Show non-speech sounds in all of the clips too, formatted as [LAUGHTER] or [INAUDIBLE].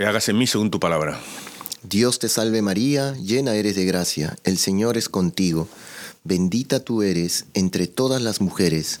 hágase en mí según tu palabra. Dios te salve María, llena eres de gracia, el Señor es contigo, bendita tú eres entre todas las mujeres,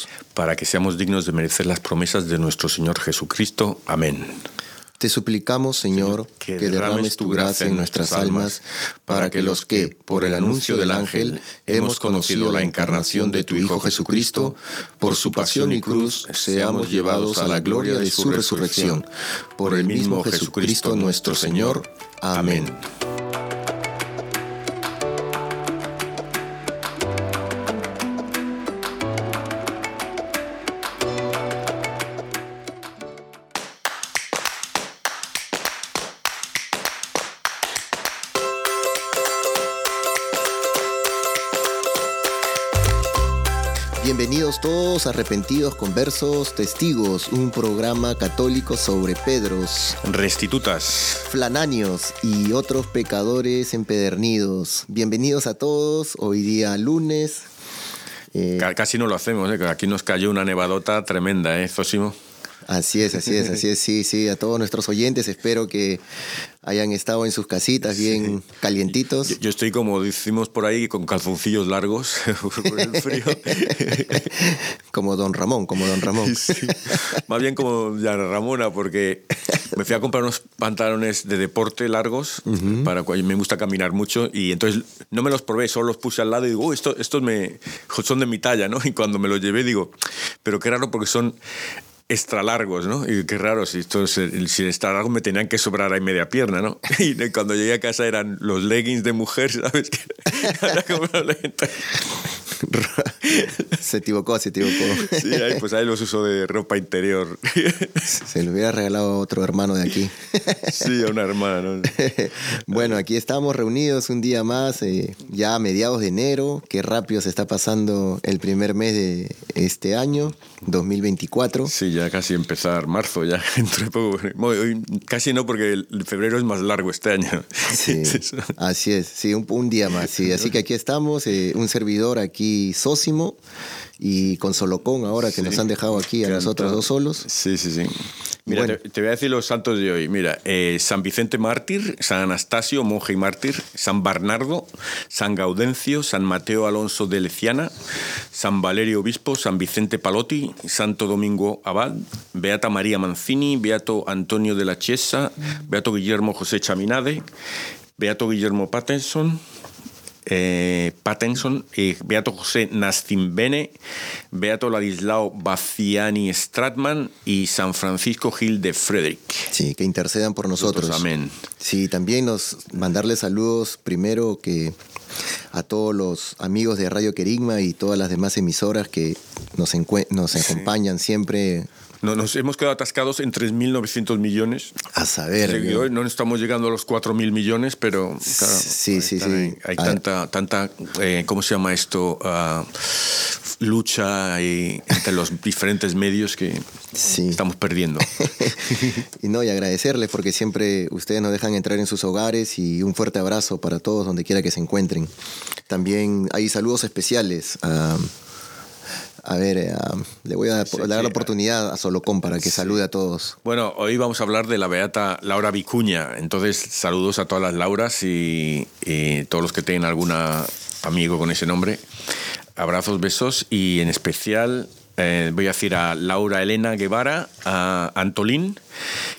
Para que seamos dignos de merecer las promesas de nuestro Señor Jesucristo. Amén. Te suplicamos, Señor, que derrames tu gracia en nuestras almas, para que los que, por el anuncio del ángel, hemos conocido la encarnación de tu Hijo Jesucristo, por su pasión y cruz, seamos llevados a la gloria de su resurrección. Por el mismo Jesucristo nuestro Señor. Amén. Bienvenidos todos, arrepentidos, conversos, testigos, un programa católico sobre Pedros, Restitutas. flananios y otros pecadores empedernidos. Bienvenidos a todos, hoy día lunes. Eh, Ca- Casi no lo hacemos, ¿eh? aquí nos cayó una nevadota tremenda, ¿eh, Zósimo? Así es, así es, así es, sí, sí, a todos nuestros oyentes, espero que hayan estado en sus casitas bien calientitos. Yo, yo estoy como decimos por ahí con calzoncillos largos [LAUGHS] por el frío. [LAUGHS] Como don Ramón, como don Ramón. Sí. Más bien como ya Ramona, porque me fui a comprar unos pantalones de deporte largos, para cuando me gusta caminar mucho, y entonces no me los probé, solo los puse al lado y digo, "Oh, esto- estos me, son de mi talla, ¿no? Y cuando me los llevé digo, pero qué raro porque son extra largos, ¿no? Y qué raro, si estos, si extra largos me tenían que sobrar ahí media pierna, ¿no? [LAUGHS] Y cuando llegué a casa eran los leggings de mujer, [LAUGHS] ¿sabes? [LAUGHS] [LAUGHS] Se equivocó, se equivocó. Sí, ahí, pues ahí los uso de ropa interior. [LAUGHS] Se lo hubiera regalado a otro hermano de aquí. [LAUGHS] Sí, a una hermana, ¿no? bueno, aquí estamos reunidos un día más, eh, ya a mediados de enero. Qué rápido se está pasando el primer mes de este año, 2024. Sí, ya casi empezar marzo, ya entre poco. Bueno, hoy casi no, porque el febrero es más largo este año. Sí, así es, sí, un, un día más. Sí, así que aquí estamos, eh, un servidor aquí, Sósimo, y con Solocón ahora que nos han dejado aquí a nosotros dos solos. Sí, sí, sí. Mira, bueno. te, te voy a decir los santos de hoy. Mira, eh, San Vicente Mártir, San Anastasio, monje y mártir, San Bernardo, San Gaudencio, San Mateo Alonso de Leciana, San Valerio Obispo, San Vicente Palotti, Santo Domingo Abad, Beata María Mancini, Beato Antonio de la Chiesa, Beato Guillermo José Chaminade, Beato Guillermo Patterson, eh, eh, Beato José Nastimbene, Beato Ladislao Baciani Stratman y San Francisco Gil de Frederick. Sí, que intercedan por nosotros. Amén. Sí, también nos mandarles saludos primero que a todos los amigos de Radio Querigma y todas las demás emisoras que nos, nos acompañan siempre No, nos hemos quedado atascados en 3.900 millones. a saber. No estamos llegando a los 4.000 millones, pero claro, Sí, hay sí, tan- sí. Hay tanta, tanta eh, ¿cómo se llama esto? Ah, lucha y- entre los diferentes medios que Sí. estamos perdiendo. [LAUGHS] y no, y agradecerles porque siempre ustedes nos dejan entrar en sus hogares y un fuerte abrazo para todos donde quiera que se encuentren. También hay saludos especiales a... A ver, eh, a- le voy a dar Sí, la oportunidad a Solocón para que salude a todos. Bueno, hoy vamos a hablar de la beata Laura Vicuña. Entonces, saludos a todas las Lauras y, y todos los que tengan algún amigo con ese nombre. Abrazos, besos y en especial eh, voy a decir a Laura Elena Guevara, a Antolín,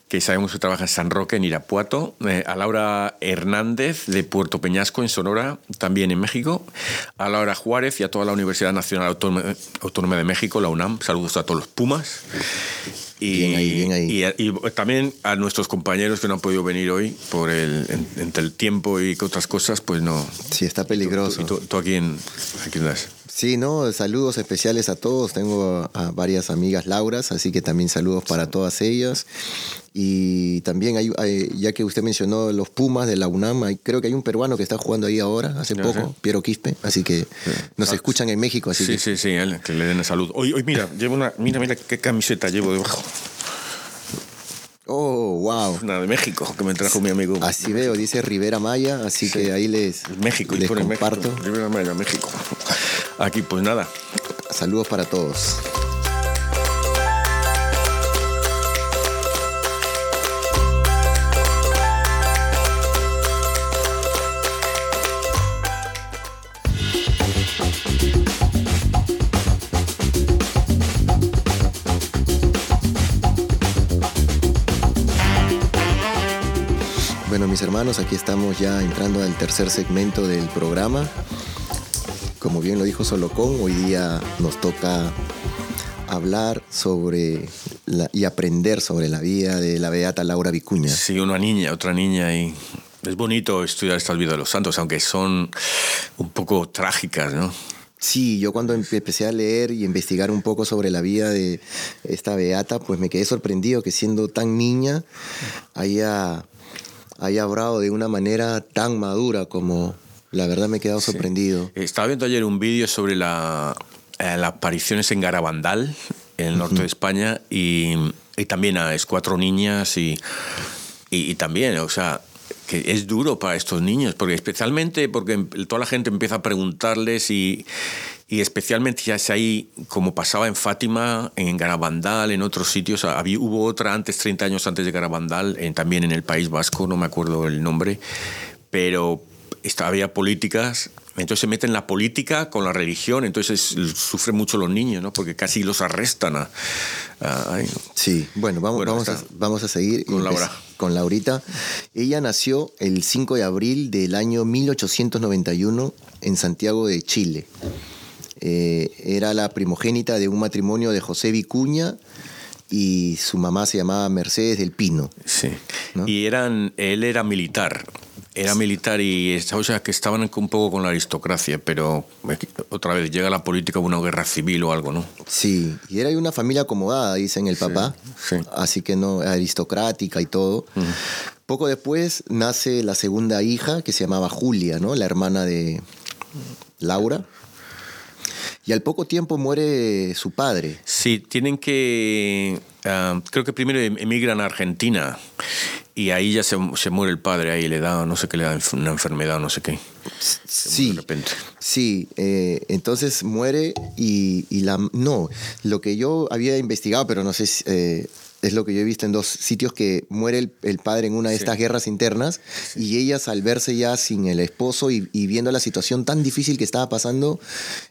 que sabemos que trabaja en San Roque, en Irapuato, eh, a Laura Hernández de Puerto Peñasco, en Sonora, también en México, a Laura Juárez y a toda la Universidad Nacional Autónoma de México, la UNAM. Saludos a todos los Pumas. Y, Y, también a nuestros compañeros que no han podido venir hoy por el, entre el tiempo y otras cosas, pues no. Sí, está peligroso. ¿Tú, tú, aquí, en, aquí Sí, no, saludos especiales a todos. Tengo a varias amigas Lauras, así que también saludos para todas ellas. Y también hay, ya que usted mencionó los Pumas de la UNAM, creo que hay un peruano que está jugando ahí ahora, hace poco, Piero Quispe, así que nos ah, escuchan en México. Así sí, que... sí, sí, que le den salud. Hoy, hoy mira, llevo una, mira, mira qué camiseta llevo debajo. Oh, wow. Una de México que me trajo mi amigo. Así veo, dice Rivera Maya, así que ahí les, México, les comparto. México. Rivera Maya, México. Aquí, pues nada. Saludos para todos. Bueno, mis hermanos, aquí estamos ya entrando al tercer segmento del programa. Como bien lo dijo Solocón, hoy día nos toca hablar sobre y aprender sobre la vida de la beata Laura Vicuña. Sí, una niña, otra niña y es bonito estudiar estas vidas de los santos, aunque son un poco trágicas, ¿no? Sí, yo cuando empecé a leer y investigar un poco sobre la vida de esta beata, pues me quedé sorprendido que siendo tan niña haya haya obrado de una manera tan madura como la verdad me he quedado sorprendido. Estaba viendo ayer un vídeo sobre la, eh, las apariciones en Garabandal, en el norte de España, y, y, también a es cuatro niñas y, y, también, o sea, que es duro para estos niños, porque especialmente porque toda la gente empieza a preguntarles y, y especialmente ya es ahí, como pasaba en Fátima, en Garabandal, en otros sitios, había, hubo otra antes, 30 años antes de Garabandal, también en el País Vasco, no me acuerdo el nombre, pero había políticas, entonces se meten la política con la religión, entonces sufren mucho los niños, ¿no? porque casi los arrestan. A, Sí, bueno, vamos, vamos, a, vamos a seguir con, Laura. con Laurita. Ella nació el 5 de abril del año 1891 en Santiago de Chile. Eh, era la primogénita de un matrimonio de José Vicuña y su mamá se llamaba Mercedes del Pino. Sí. Y eran, él era militar. Era militar y o sea, que estaban un poco con la aristocracia, pero otra vez llega la política una guerra civil o algo, ¿no? Sí, y era una familia acomodada, dicen el papá, sí, así que no, aristocrática y todo. Poco después nace la segunda hija, que se llamaba Julia, ¿no? La hermana de Laura. Y al poco tiempo muere su padre. Sí, tienen que... Ah, creo que primero em-, emigran a Argentina y ahí ya se, se, muere el padre, ahí le da, no sé qué le da, una enfermedad, no sé qué. Sí, de repente. sí, eh, entonces muere y, y, la... No, lo que yo había investigado, pero no sé si... Eh, es lo que yo he visto en dos sitios, que muere el, padre en una de estas guerras internas y ellas al verse ya sin el esposo y, viendo la situación tan difícil que estaba pasando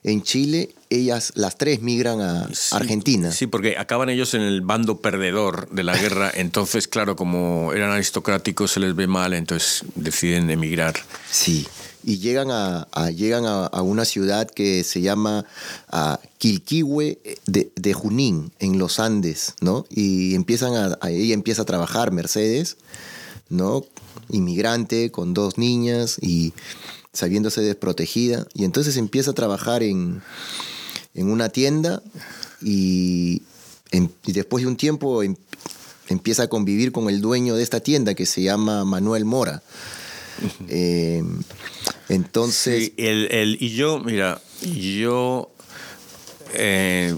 en Chile, ellas, las tres, migran a Argentina. Sí, porque acaban ellos en el bando perdedor de la guerra, [LAUGHS] entonces, claro, como eran aristocráticos se les ve mal, entonces deciden emigrar. Sí y llegan a, llegan a, una ciudad que se llama Quilquihue de, Junín, en los Andes, ¿no? Y empiezan a, ella empieza a trabajar, Mercedes, ¿no? Inmigrante, con dos niñas y sabiéndose desprotegida. Y entonces empieza a trabajar en, una tienda y, y después de un tiempo em, empieza a convivir con el dueño de esta tienda que se llama Manuel Mora. [LAUGHS] Eh, entonces... y yo, mira, yo... Eh,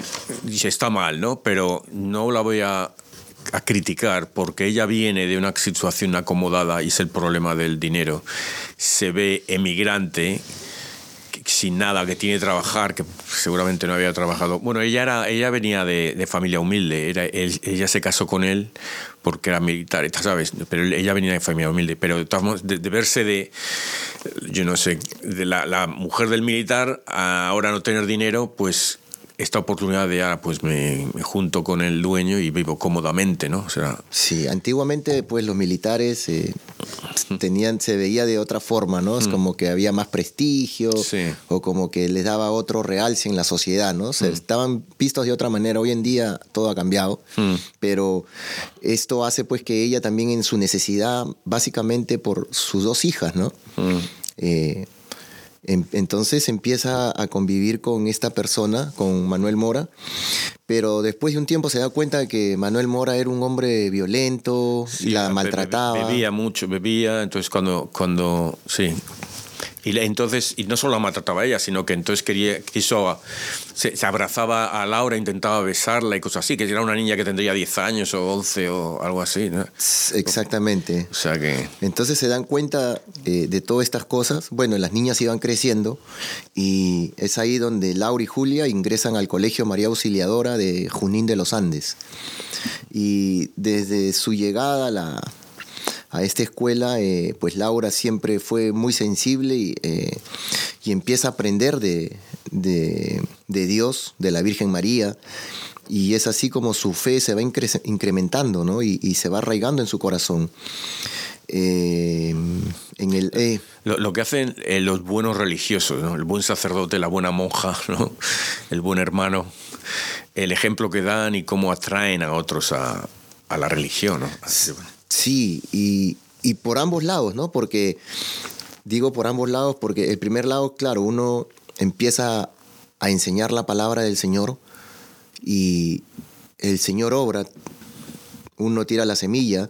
está mal, ¿no? Pero no la voy a, a criticar porque ella viene de una situación acomodada y es el problema del dinero. Se ve emigrante sin nada, que tiene que trabajar, que seguramente no había trabajado. Bueno, ella, era, ella venía de, familia humilde, era, ella se casó con él porque era militar, ¿sabes? Pero ella venía de familia humilde. Pero de, de verse de, yo no sé, de la, mujer del militar a ahora no tener dinero, pues esta oportunidad de, ah, pues me, junto con el dueño y vivo cómodamente, ¿no? O sea, sí, antiguamente pues los militares eh, [LAUGHS] tenían, se veía de otra forma, ¿no? Es mm. como que había más prestigio o como que les daba otro realce en la sociedad, ¿no? Se mm. estaban vistos de otra manera. Hoy en día todo ha cambiado, mm. pero esto hace pues que ella también en su necesidad, básicamente por sus dos hijas, ¿no? Eh, entonces empieza a convivir con esta persona, con Manuel Mora, pero después de un tiempo se da cuenta de que Manuel Mora era un hombre violento, y la maltrataba. Bebía mucho, bebía, entonces cuando, cuando, sí, y entonces, y no solo la maltrataba a ella, sino que entonces quería, quiso, se, abrazaba a Laura, intentaba besarla y cosas así, que era una niña que tendría 10 años o 11 o algo así, ¿no? Exactamente. O sea que... Entonces se dan cuenta eh, de todas estas cosas. Bueno, las niñas iban creciendo y es ahí donde Laura y Julia ingresan al Colegio María Auxiliadora de Junín de los Andes. Y desde su llegada a la a esta escuela, eh, pues Laura siempre fue muy sensible y, eh, empieza a aprender de, Dios, de la Virgen María. Y es así como su fe se va incrementando ¿no? y, se va arraigando en su corazón. Eh, en el, lo, que hacen los buenos religiosos, el buen sacerdote, la buena monja, [LAUGHS] el buen hermano, el ejemplo que dan y cómo atraen a otros a, la religión. ¿no? Sí, y, por ambos lados, ¿no? Porque, digo por ambos lados, porque el primer lado, claro, uno empieza a enseñar la palabra del Señor y el Señor obra, uno tira la semilla,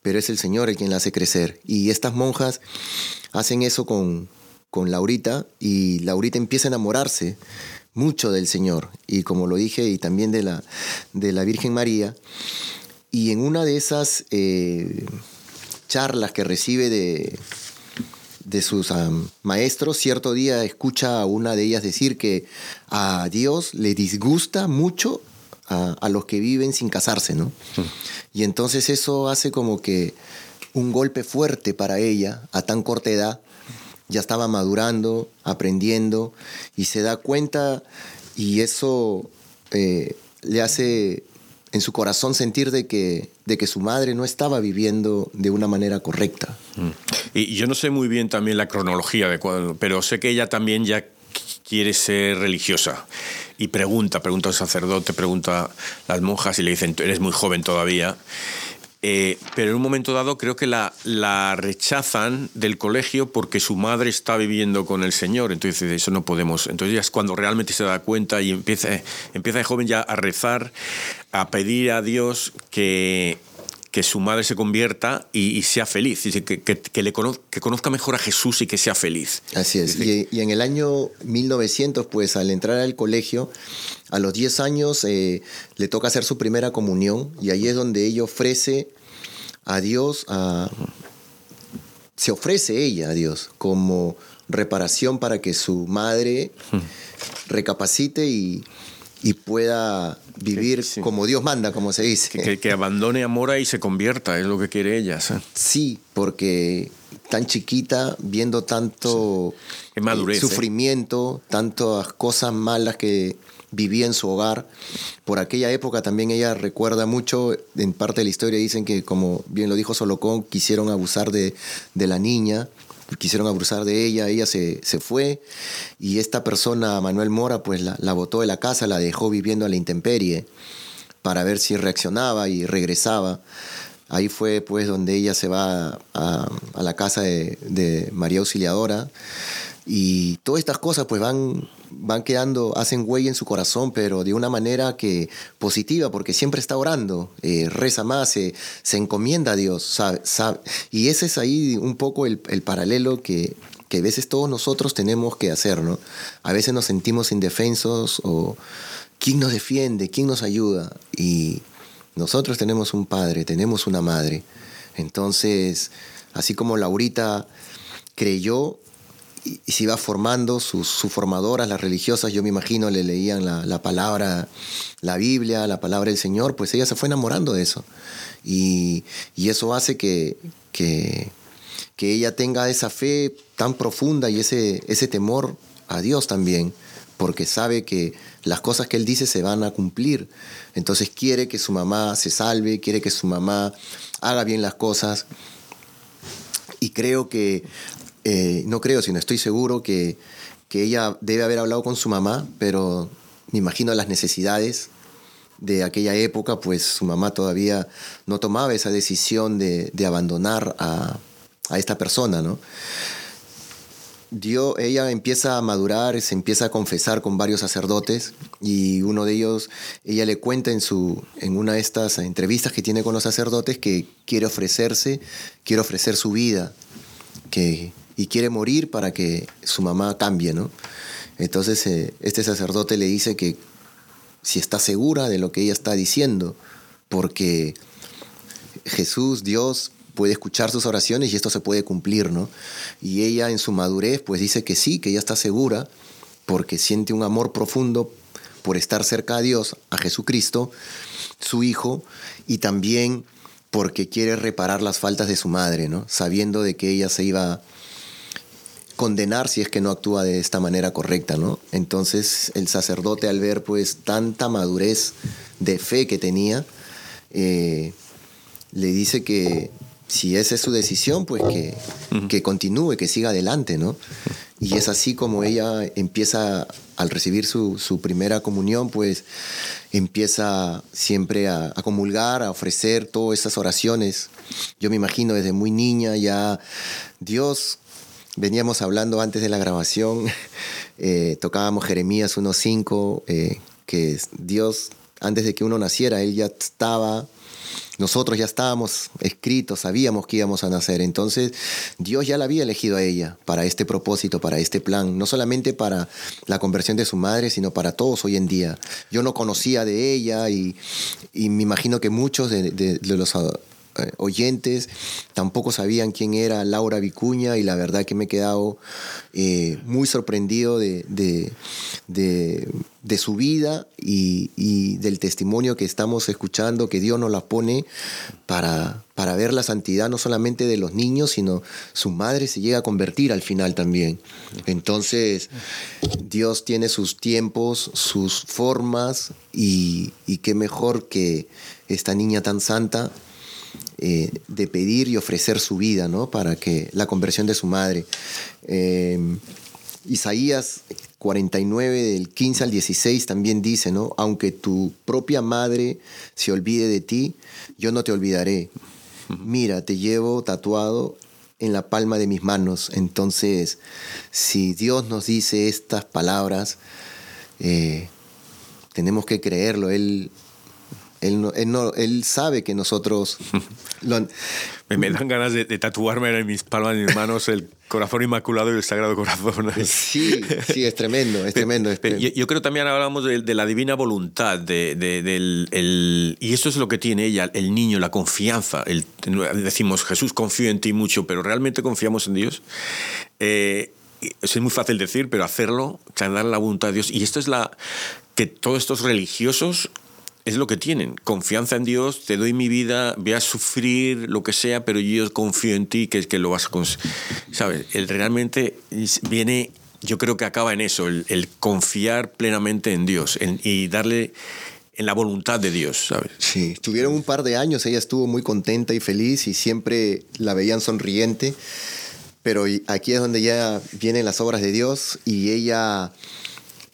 pero es el Señor el quien la hace crecer. Y estas monjas hacen eso con, con Laurita y Laurita empieza a enamorarse mucho del Señor y como lo dije y también de la, de la Virgen María y en una de esas eh, charlas que recibe de, de sus maestros, cierto día escucha a una de ellas decir que a Dios le disgusta mucho a, los que viven sin casarse, ¿no? Y entonces eso hace como que un golpe fuerte para ella a tan corta edad. Ya estaba madurando, aprendiendo y se da cuenta y eso eh, le hace en su corazón sentir de que, de que su madre no estaba viviendo de una manera correcta. Mm. Y yo no sé muy bien también la cronología, de cuando, pero sé que ella también ya quiere ser religiosa y pregunta, pregunta al sacerdote, pregunta a las monjas y le dicen, eres muy joven todavía. Eh, pero en un momento dado creo que la, la, rechazan del colegio porque su madre está viviendo con el Señor. Entonces dice, eso no podemos. Entonces ya es cuando realmente se da cuenta y empieza, empieza de joven ya a rezar, a pedir a Dios que, que su madre se convierta y, sea feliz, que, que, le que conozca mejor a Jesús y que sea feliz. Así es. Y, y, en el año 1900, pues al entrar al colegio, a los 10 años eh, le toca hacer su primera comunión y ahí es donde ella ofrece a Dios, se ofrece ella a Dios como reparación para que su madre [LAUGHS] recapacite y, pueda vivir como Dios manda, como se dice. Que, abandone a Mora y se convierta, es lo que quiere ella. Sí, porque tan chiquita, viendo tanto ¿eh? sufrimiento, tantas cosas malas que, vivía en su hogar. Por aquella época también ella recuerda mucho, en parte de la historia dicen que, como bien lo dijo Solocón, quisieron abusar de, la niña, quisieron abusar de ella, ella se, fue y esta persona, Manuel Mora, pues la, la botó de la casa, la dejó viviendo a la intemperie para ver si reaccionaba y regresaba. Ahí fue pues donde ella se va a, la casa de, de María Auxiliadora y todas estas cosas pues van, van quedando, hacen huella en su corazón, pero de una manera que positiva, porque siempre está orando, eh, reza más, se, encomienda a Dios. Sabe, Y ese es ahí un poco el, paralelo que, que a veces todos nosotros tenemos que hacer, ¿no? A veces nos sentimos indefensos o ¿quién nos defiende? ¿quién nos ayuda? Y nosotros tenemos un padre, tenemos una madre. Entonces, así como Laurita creyó y, se iba formando, sus, formadoras, las religiosas, yo me imagino, le leían la, palabra, la Biblia, la palabra del Señor, pues ella se fue enamorando de eso. Y, eso hace que, que, ella tenga esa fe tan profunda y ese, ese temor a Dios también, porque sabe que las cosas que él dice se van a cumplir. Entonces quiere que su mamá se salve, quiere que su mamá haga bien las cosas. Y creo que, eh, no creo, sino estoy seguro que, que ella debe haber hablado con su mamá, pero me imagino las necesidades de aquella época, pues su mamá todavía no tomaba esa decisión de, abandonar a, a, esta persona, ¿no? Dios, ella empieza a madurar, se empieza a confesar con varios sacerdotes y uno de ellos, ella le cuenta en, su, en una de estas entrevistas que tiene con los sacerdotes que quiere ofrecerse, quiere ofrecer su vida que, y quiere morir para que su mamá cambie, ¿no? Entonces eh, este sacerdote le dice que si está segura de lo que ella está diciendo, porque Jesús, Dios, puede escuchar sus oraciones y esto se puede cumplir, ¿no? Y ella en su madurez pues dice que sí, que ella está segura porque siente un amor profundo por estar cerca a Dios, a Jesucristo, su Hijo, y también porque quiere reparar las faltas de su madre, ¿no? Sabiendo de que ella se iba condenar si es que no actúa de esta manera correcta, ¿no? Entonces el sacerdote al ver pues tanta madurez de fe que tenía, eh, le dice que si esa es su decisión, pues que, que continúe, que siga adelante, ¿no? Y es así como ella empieza, al recibir su, su primera comunión, pues empieza siempre a, a, comulgar, a ofrecer todas esas oraciones. Yo me imagino desde muy niña ya Dios, veníamos hablando antes de la grabación, [LAUGHS] eh, tocábamos Jeremías 1.5, eh, que Dios, antes de que uno naciera, Él ya estaba nosotros ya estábamos escritos, sabíamos que íbamos a nacer. Entonces Dios ya la había elegido a ella para este propósito, para este plan, no solamente para la conversión de su madre, sino para todos hoy en día. Yo no conocía de ella y, me imagino que muchos de los eh, oyentes tampoco sabían quién era Laura Vicuña y la verdad que me he quedado eh, muy sorprendido de, de, su vida y, del testimonio que estamos escuchando, que Dios nos la pone para, para ver la santidad no solamente de los niños, sino su madre se llega a convertir al final también. Entonces, Dios tiene sus tiempos, sus formas y, y qué mejor que esta niña tan santa eh, de pedir y ofrecer su vida, ¿no? Para que la conversión de su madre. Em, Isaías 49, del 15 al 16, también dice, ¿no? Aunque tu propia madre se olvide de ti, yo no te olvidaré. Mira, te llevo tatuado en la palma de mis manos. Entonces, si Dios nos dice estas palabras, eh, tenemos que creerlo. Él él, no, él, sabe que nosotros... [LAUGHS] me, dan ganas de, tatuarme en mis palmas de mis manos el corazón inmaculado y el sagrado corazón. Sí, sí, es tremendo, es tremendo. yo, creo también hablamos de, la divina voluntad, de, del, el, y eso es lo que tiene ella, el niño, la confianza. El, decimos, Jesús, confío en ti mucho, pero ¿realmente confiamos en Dios? Eh, es muy fácil decir, pero hacerlo, dar la voluntad de Dios. Y esto es la que todos estos religiosos es lo que tienen. Confianza en Dios, te doy mi vida, voy a sufrir lo que sea, pero yo confío en ti que, que lo vas a conseguir. ¿Sabes? El realmente viene, yo creo que acaba en eso, el, confiar plenamente en Dios y darle en la voluntad de Dios, ¿sabes? Sí, estuvieron un par de años, ella estuvo muy contenta y feliz y siempre la veían sonriente, pero aquí es donde ya vienen las obras de Dios y ella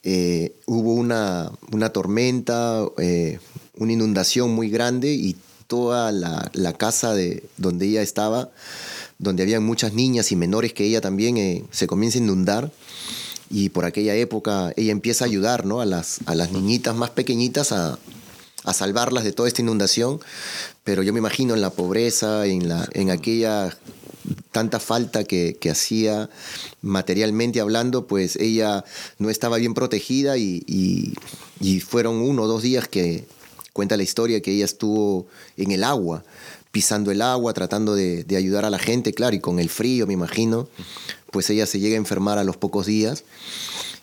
eh, hubo una, una tormenta, eh, una inundación muy grande y toda la, la, casa de donde ella estaba, donde había muchas niñas y menores que ella también eh, se comienza a inundar. Y por aquella época ella empieza a ayudar ¿no? a, las, a las niñitas más pequeñitas a, a salvarlas de toda esta inundación, pero yo me imagino en la pobreza, en, la, en aquella tanta falta que, hacía materialmente hablando, pues ella no estaba bien protegida y, fueron uno o dos días que cuenta la historia que ella estuvo en el agua, pisando el agua, tratando de, ayudar a la gente, claro, y con el frío, me imagino, pues ella se llega a enfermar a los pocos días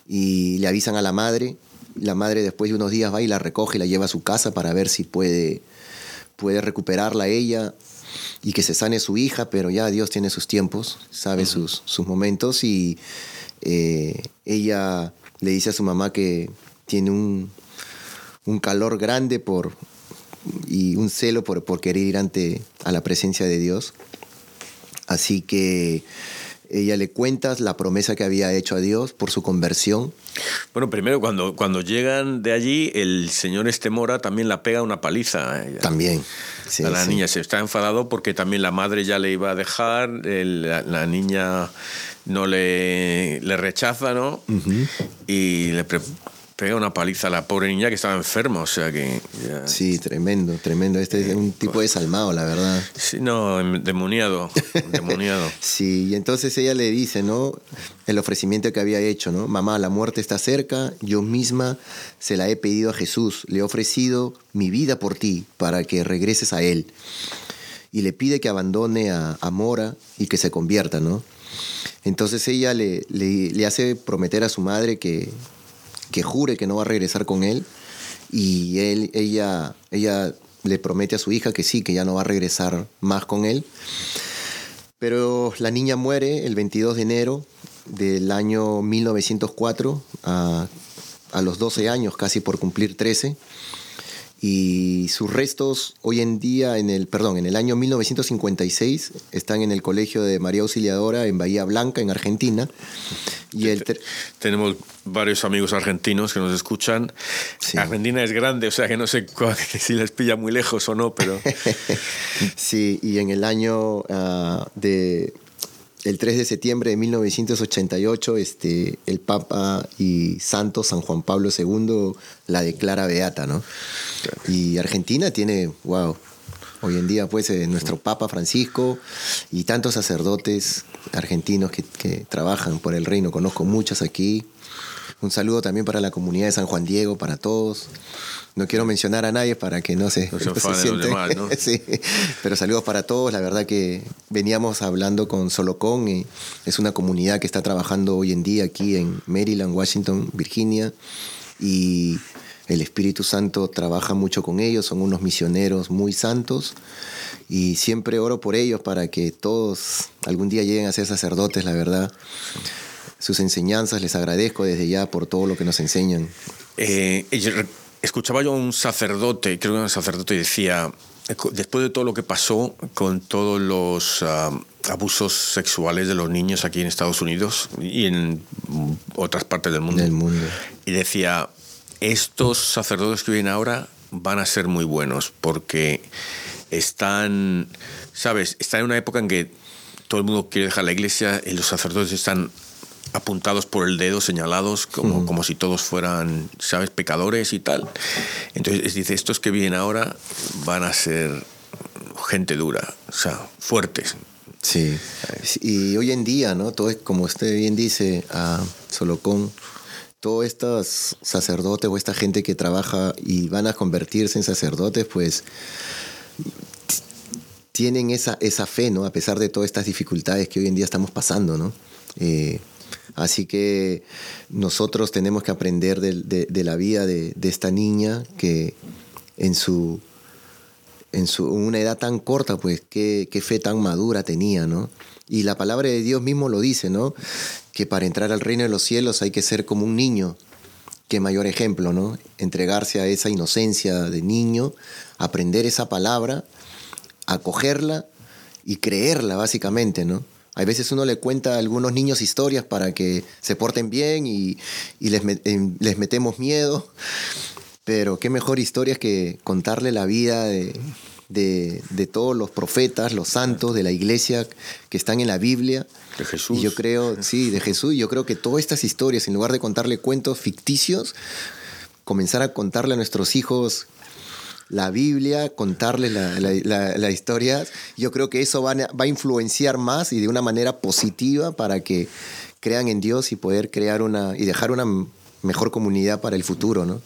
y le avisan a la madre. La madre después de unos días va y la recoge y la lleva a su casa para ver si puede, puede recuperarla ella y que se sane su hija, pero ya Dios tiene sus tiempos, sabe sus, sus momentos y eh, ella le dice a su mamá que tiene un, un calor grande por, y un celo por, por querer ir ante a la presencia de Dios. Así que ella le cuenta la promesa que había hecho a Dios por su conversión. Bueno, primero cuando, cuando llegan de allí, el señor Estemora también la pega una paliza. También. a la niña se está enfadado porque también la madre ya le iba a dejar, la, niña no le, le rechaza, ¿no? Y le pega una paliza a la pobre niña que estaba enferma, o sea que... Sí, tremendo, tremendo. Este es un tipo desalmado, la verdad. Sí, no, demoniado, [LAUGHS] demoniado. sí, y entonces ella le dice, ¿no? El ofrecimiento que había hecho, ¿no? Mamá, la muerte está cerca, yo misma se la he pedido a Jesús, le he ofrecido mi vida por ti, para que regreses a Él. Y le pide que abandone a, Mora y que se convierta, ¿no? Entonces ella le, le hace prometer a su madre que, que jure que no va a regresar con él y él, ella, ella le promete a su hija que sí, que ya no va a regresar más con él. Pero la niña muere el 22 de enero del año 1904, a, a los 12 años, casi por cumplir 13 y sus restos hoy en día, en el, perdón, en el año 1956, están en el Colegio de María Auxiliadora en Bahía Blanca, en Argentina. Y el Tenemos varios amigos argentinos que nos escuchan. Argentina es grande, o sea que no sé [LAUGHS] si les pilla muy lejos o no, pero... [LAUGHS] sí, y en el año ah, de el 3 de septiembre de 1988, este, el Papa y Santo San Juan Pablo II la declara beata, ¿no? Y Argentina tiene, wow, hoy en día pues eh, nuestro Papa Francisco y tantos sacerdotes argentinos que, que trabajan por el reino, conozco muchos aquí. Un saludo también para la comunidad de San Juan Diego, para todos. No quiero mencionar a nadie para que no se, no se, ¿no? [LAUGHS] sí. Pero saludos para todos. La verdad que veníamos hablando con Solocón. Y es una comunidad que está trabajando hoy en día aquí en Maryland, Washington, Virginia. Y el Espíritu Santo trabaja mucho con ellos. Son unos misioneros muy santos. Y siempre oro por ellos para que todos algún día lleguen a ser sacerdotes, la verdad sus enseñanzas. Les agradezco desde ya por todo lo que nos enseñan. Eh, escuchaba yo a un sacerdote, creo que era un sacerdote, y decía, después de todo lo que pasó con todos los ah, abusos sexuales de los niños aquí en Estados Unidos y en otras partes del mundo, del mundo. y decía, estos sacerdotes que vienen ahora van a ser muy buenos porque están, ¿sabes? Están en una época en que todo el mundo quiere dejar la iglesia y los sacerdotes están apuntados por el dedo, señalados, como, como si todos fueran, ¿sabes?, pecadores y tal. Entonces dice, estos que vienen ahora van a ser gente dura, o sea, fuertes. Sí. Y hoy en día, ¿no? Todo, como usted bien dice, a Solocón, todos estos sacerdotes o esta gente que trabaja y van a convertirse en sacerdotes, pues tienen esa, esa fe, ¿no? A pesar de todas estas dificultades que hoy en día estamos pasando, ¿no? Eh, Así que nosotros tenemos que aprender de, la vida de, esta niña que en su en su una edad tan corta, pues qué, fe tan madura tenía, ¿no? Y la palabra de Dios mismo lo dice, ¿no? Que para entrar al reino de los cielos hay que ser como un niño. Qué mayor ejemplo, ¿no? Entregarse a esa inocencia de niño, aprender esa palabra, acogerla y creerla, básicamente, ¿no? A veces uno le cuenta a algunos niños historias para que se porten bien y, les, les, metemos miedo. Pero qué mejor historias que contarle la vida de, de, todos los profetas, los santos de la iglesia que están en la Biblia. De Jesús. Y yo creo, sí, de Jesús. Y yo creo que todas estas historias, en lugar de contarle cuentos ficticios, comenzar a contarle a nuestros hijos la Biblia, contarles la, historia, yo creo que eso va a, influenciar más y de una manera positiva para que crean en Dios y poder crear una y dejar una mejor comunidad para el futuro, ¿no?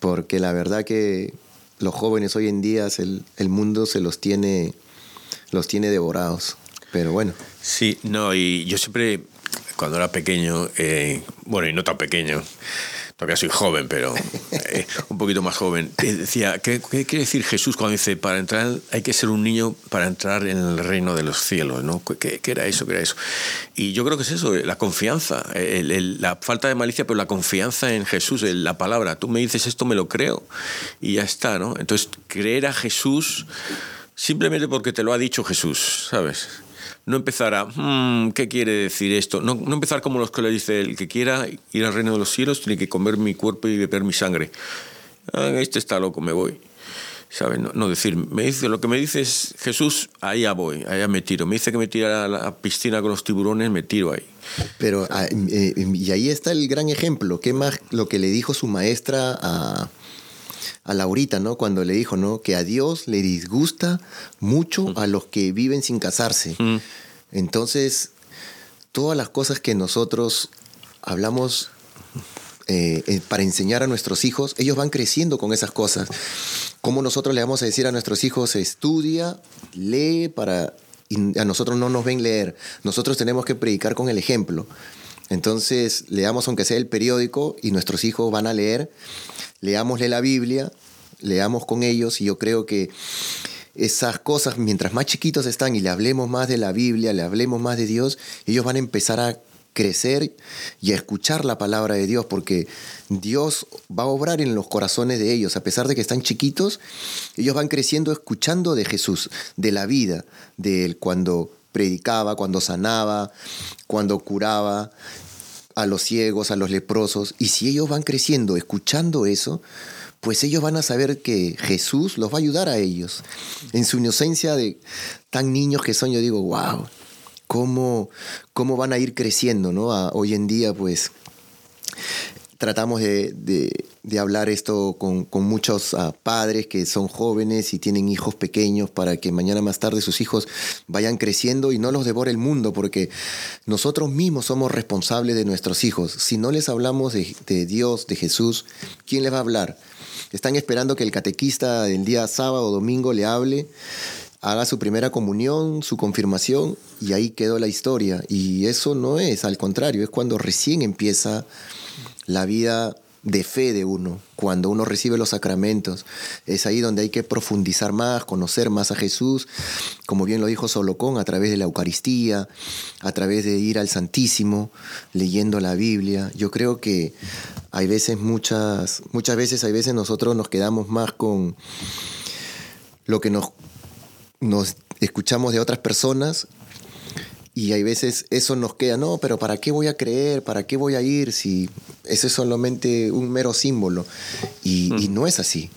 Porque la verdad que los jóvenes hoy en día el, el mundo se los tiene los tiene devorados. Pero bueno. Sí, no, y yo siempre cuando era pequeño, eh, bueno, y no tan pequeño, todavía soy joven, pero eh, un poquito más joven, decía, ¿qué, ¿qué, quiere decir Jesús cuando dice, para entrar, hay que ser un niño para entrar en el reino de los cielos? ¿no? ¿Qué, qué era eso? ¿Qué era eso? Y yo creo que es eso, la confianza, la falta de malicia, pero la confianza en Jesús, en la palabra. Tú me dices esto, me lo creo y ya está, ¿no? Entonces, creer a Jesús simplemente porque te lo ha dicho Jesús, ¿sabes? No empezar a, hmm, ¿qué quiere decir esto? No, no, empezar como los que le dice, el que quiera ir al reino de los cielos tiene que comer mi cuerpo y beber mi sangre. Ah, este está loco, me voy. ¿Sabes? No, decir, me dice, lo que me dice es Jesús, allá voy, allá me tiro. Me dice que me tira a la piscina con los tiburones, me tiro ahí. Pero, ah, eh, y ahí está el gran ejemplo. ¿Qué más lo que le dijo su maestra a a Laurita, ¿no? Cuando le dijo, ¿no? Que a Dios le disgusta mucho a los que viven sin casarse. Entonces, todas las cosas que nosotros hablamos eh, eh, para enseñar a nuestros hijos, ellos van creciendo con esas cosas. Como nosotros le vamos a decir a nuestros hijos, estudia, lee para... Y a nosotros no nos ven leer. Nosotros tenemos que predicar con el ejemplo. Entonces, leamos aunque sea el periódico y nuestros hijos van a leer leámosle la Biblia, leamos con ellos y yo creo que esas cosas, mientras más chiquitos están y le hablemos más de la Biblia, le hablemos más de Dios, ellos van a empezar a crecer y a escuchar la palabra de Dios, porque Dios va a obrar en los corazones de ellos, a pesar de que están chiquitos, ellos van creciendo escuchando de Jesús, de la vida, de él, cuando predicaba, cuando sanaba, cuando curaba, a los ciegos, a los leprosos, y si ellos van creciendo escuchando eso, pues ellos van a saber que Jesús los va a ayudar a ellos. En su inocencia de tan niños que son, yo digo, wow, cómo, cómo van a ir creciendo, ¿no? hoy en día, pues tratamos de, de, hablar esto con, con muchos ah, padres que son jóvenes y tienen hijos pequeños para que mañana más tarde sus hijos vayan creciendo y no los devore el mundo, porque nosotros mismos somos responsables de nuestros hijos. Si no les hablamos de, de Dios, de Jesús, ¿quién les va a hablar? Están esperando que el catequista el día sábado o domingo le hable haga su primera comunión, su confirmación, y ahí quedó la historia. Y eso no es, al contrario, es cuando recién empieza la vida de fe de uno, cuando uno recibe los sacramentos. Es ahí donde hay que profundizar más, conocer más a Jesús, como bien lo dijo Solocón, a través de la Eucaristía, a través de ir al Santísimo, leyendo la Biblia. Yo creo que hay veces, muchas, muchas veces, hay veces nosotros nos quedamos más con lo que nos, nos escuchamos de otras personas y hay veces eso nos queda, no, pero ¿para qué voy a creer? ¿Para qué voy a ir si eso es solamente un mero símbolo? Y, no es así.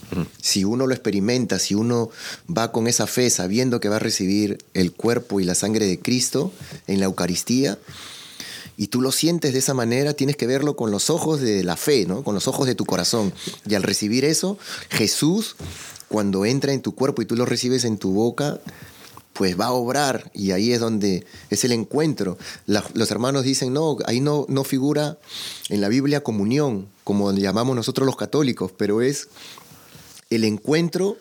Si uno lo experimenta, si uno va con esa fe sabiendo que va a recibir el cuerpo y la sangre de Cristo en la Eucaristía, y tú lo sientes de esa manera, tienes que verlo con los ojos de la fe, ¿no? con los ojos de tu corazón. Y al recibir eso, Jesús, cuando entra en tu cuerpo y tú lo recibes en tu boca, pues va a obrar y ahí es donde es el encuentro. los hermanos dicen, no, ahí no, no figura en la Biblia comunión, como llamamos nosotros los católicos, pero es el encuentro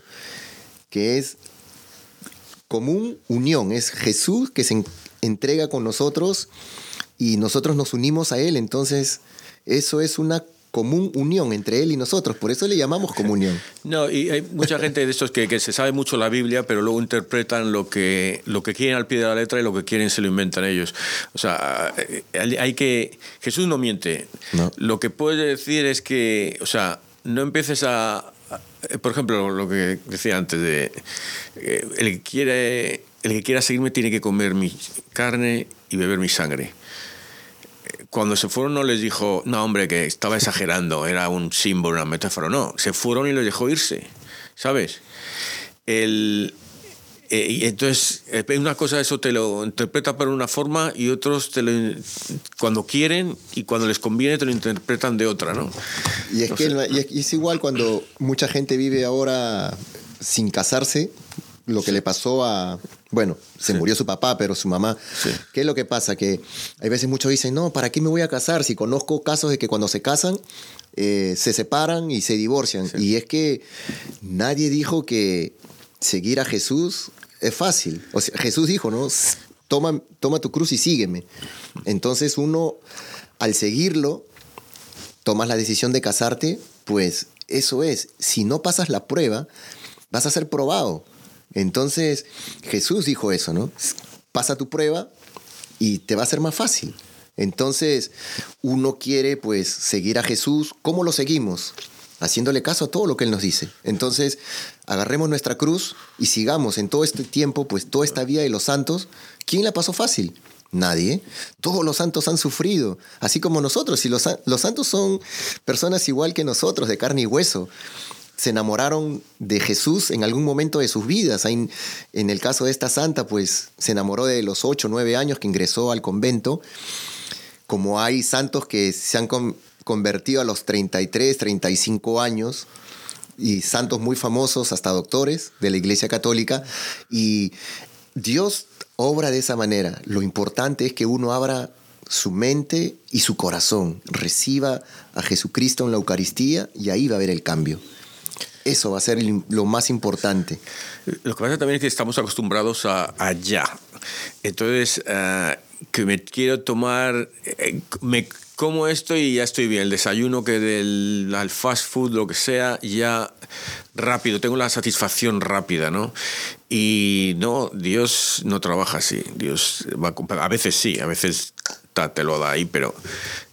que es común unión, es Jesús que se entrega con nosotros y nosotros nos unimos a Él, entonces eso es una común unión entre él y nosotros. Por eso le llamamos comunión. [LAUGHS] No, y hay mucha gente de estos que, que, se sabe mucho la Biblia, pero luego interpretan lo que, lo que quieren al pie de la letra y lo que quieren se lo inventan ellos. O sea, hay que... Jesús no miente. Lo que puede decir es que, o sea, no empieces a... Por ejemplo, lo que decía antes de... Eh, el que quiere, el que quiera seguirme tiene que comer mi carne y beber mi sangre cuando se fueron no les dijo, no hombre, que estaba exagerando, era un símbolo, una metáfora, no, se fueron y les dejó irse, ¿sabes? El, eh, y entonces, eh, una cosa eso te lo interpreta por una forma y otros te lo, cuando quieren y cuando les conviene te lo interpretan de otra, ¿no? Y es, que y es igual cuando mucha gente vive ahora sin casarse, lo que le pasó a, bueno, se murió su papá, pero su mamá. ¿Qué es lo que pasa? Que hay veces muchos dicen, no, ¿para qué me voy a casar? Si conozco casos de que cuando se casan, eh, se separan y se divorcian. Y es que nadie dijo que seguir a Jesús es fácil. O sea, Jesús dijo, ¿no? Toma, toma tu cruz y sígueme. Entonces uno, al seguirlo, tomas la decisión de casarte, pues eso es, si no pasas la prueba, vas a ser probado. Entonces Jesús dijo eso, ¿no? Pasa tu prueba y te va a ser más fácil. Entonces uno quiere pues seguir a Jesús. ¿Cómo lo seguimos? Haciéndole caso a todo lo que Él nos dice. Entonces agarremos nuestra cruz y sigamos en todo este tiempo, pues toda esta vida de los santos. ¿Quién la pasó fácil? Nadie. Todos los santos han sufrido, así como nosotros. Y los, los santos son personas igual que nosotros, de carne y hueso se enamoraron de Jesús en algún momento de sus vidas. En, el caso de esta santa, pues se enamoró de los 8 o 9 años que ingresó al convento. Como hay santos que se han convertido a los 33, 35 años, y santos muy famosos, hasta doctores de la Iglesia Católica. Y Dios obra de esa manera. Lo importante es que uno abra su mente y su corazón, reciba a Jesucristo en la Eucaristía y ahí va a haber el cambio. Eso va a ser lo más importante. Lo que pasa también es que estamos acostumbrados a, allá. Entonces, eh, que me quiero tomar, eh, me como esto y ya estoy bien. El desayuno que del al fast food, lo que sea, ya rápido, tengo la satisfacción rápida, ¿no? Y no, Dios no trabaja así. Dios va a, a veces sí, a veces te lo da ahí, pero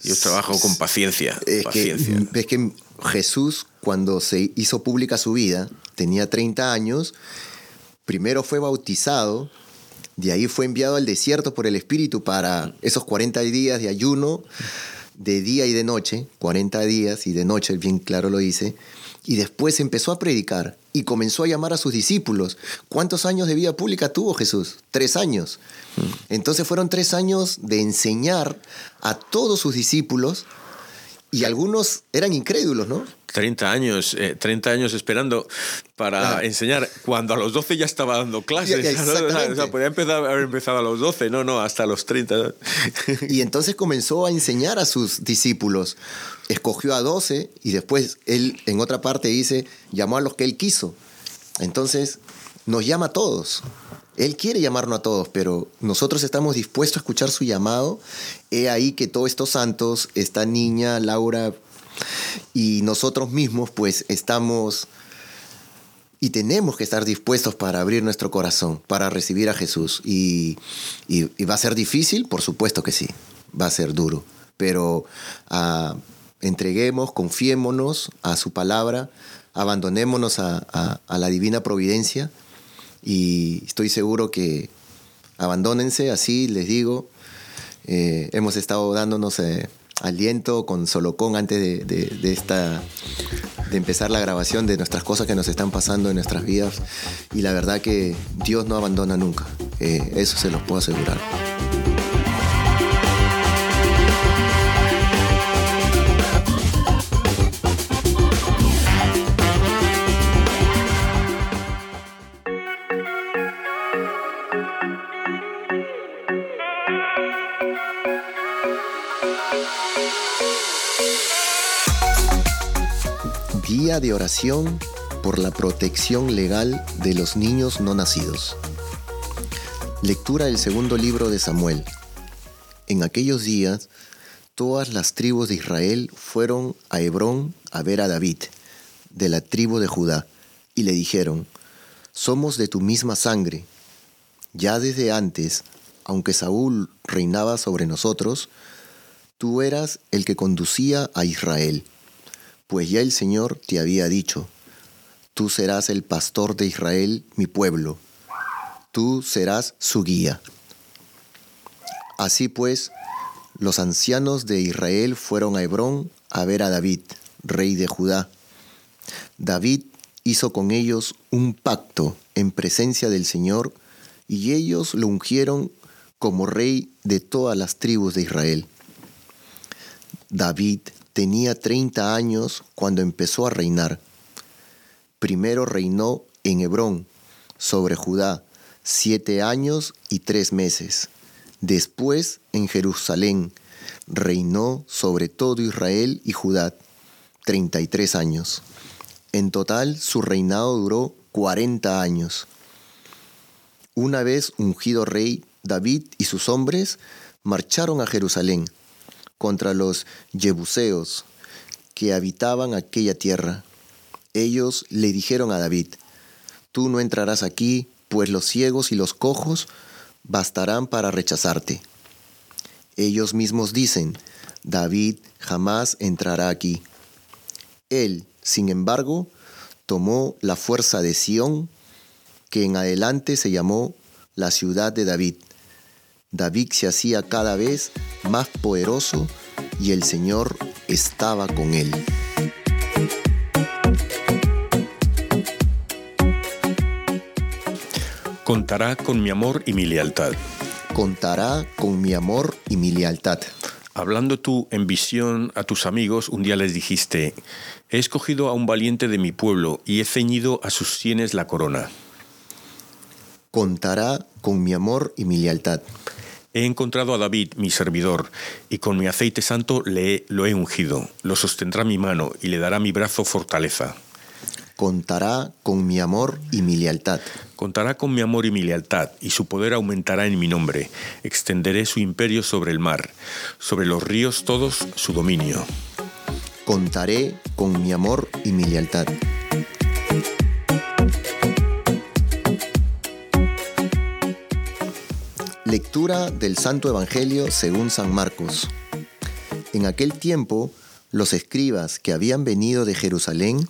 Dios trabaja con paciencia. Es, paciencia. Que, es que Jesús, cuando se hizo pública su vida, tenía 30 años, primero fue bautizado, de ahí fue enviado al desierto por el Espíritu para esos 40 días de ayuno, de día y de noche, 40 días y de noche, bien claro lo dice, y después empezó a predicar y comenzó a llamar a sus discípulos. ¿Cuántos años de vida pública tuvo Jesús? Tres años. Mm. Entonces fueron tres años de enseñar a todos sus discípulos y algunos eran incrédulos, ¿no? 30 años, 30 eh, años esperando para enseñar, cuando a los 12 ya estaba dando clases. [LAUGHS] O sea, podía empezar, haber empezado a los 12, no, no, hasta los 30. Y entonces comenzó a enseñar a sus discípulos. Escogió a 12 y después él, en otra parte, dice, llamó a los que él quiso. Entonces, nos llama a todos. Él quiere llamarnos a todos, pero nosotros estamos dispuestos a escuchar su llamado. He ahí que todos estos santos, esta niña, Laura, y nosotros mismos, pues estamos y tenemos que estar dispuestos para abrir nuestro corazón, para recibir a Jesús. Y, va a ser difícil, por supuesto que sí, va a ser duro, pero ah, entreguemos, confiémonos a su palabra, abandonémonos a la divina providencia y estoy seguro que abandónense, así les digo. Eh, hemos estado dándonos eh, aliento con Solocón antes de, esta, de empezar la grabación de nuestras cosas que nos están pasando en nuestras vidas y la verdad que Dios no abandona nunca, eh, eso se los puedo asegurar. De oración por la protección legal de los niños no nacidos. Lectura del segundo libro de Samuel. En aquellos días, todas las tribus de Israel fueron a Hebrón a ver a David, de la tribu de Judá, y le dijeron, Somos de tu misma sangre. Ya desde antes, aunque Saúl reinaba sobre nosotros, tú eras el que conducía a Israel pues ya el Señor te había dicho, tú serás el pastor de Israel, mi pueblo, tú serás su guía. Así pues, los ancianos de Israel fueron a Hebrón a ver a David, rey de Judá. David hizo con ellos un pacto en presencia del Señor y ellos lo ungieron como rey de todas las tribus de Israel. David tenía 30 años cuando empezó a reinar. Primero reinó en Hebrón, sobre Judá, siete años y tres meses. Después en Jerusalén, reinó sobre todo Israel y Judá, 33 años. En total su reinado duró 40 años. Una vez ungido rey, David y sus hombres marcharon a Jerusalén contra los Jebuseos, que habitaban aquella tierra. Ellos le dijeron a David, Tú no entrarás aquí, pues los ciegos y los cojos bastarán para rechazarte. Ellos mismos dicen, David jamás entrará aquí. Él, sin embargo, tomó la fuerza de Sión, que en adelante se llamó la ciudad de David. David se hacía cada vez más poderoso y el Señor estaba con él. Contará con mi amor y mi lealtad. Contará con mi amor y mi lealtad. Hablando tú en visión a tus amigos, un día les dijiste, he escogido a un valiente de mi pueblo y he ceñido a sus sienes la corona. Contará con mi amor y mi lealtad. He encontrado a David, mi servidor, y con mi aceite santo le lo he ungido. Lo sostendrá mi mano y le dará mi brazo fortaleza. Contará con mi amor y mi lealtad. Contará con mi amor y mi lealtad, y su poder aumentará en mi nombre. Extenderé su imperio sobre el mar, sobre los ríos todos su dominio. Contaré con mi amor y mi lealtad. Lectura del Santo Evangelio según San Marcos. En aquel tiempo, los escribas que habían venido de Jerusalén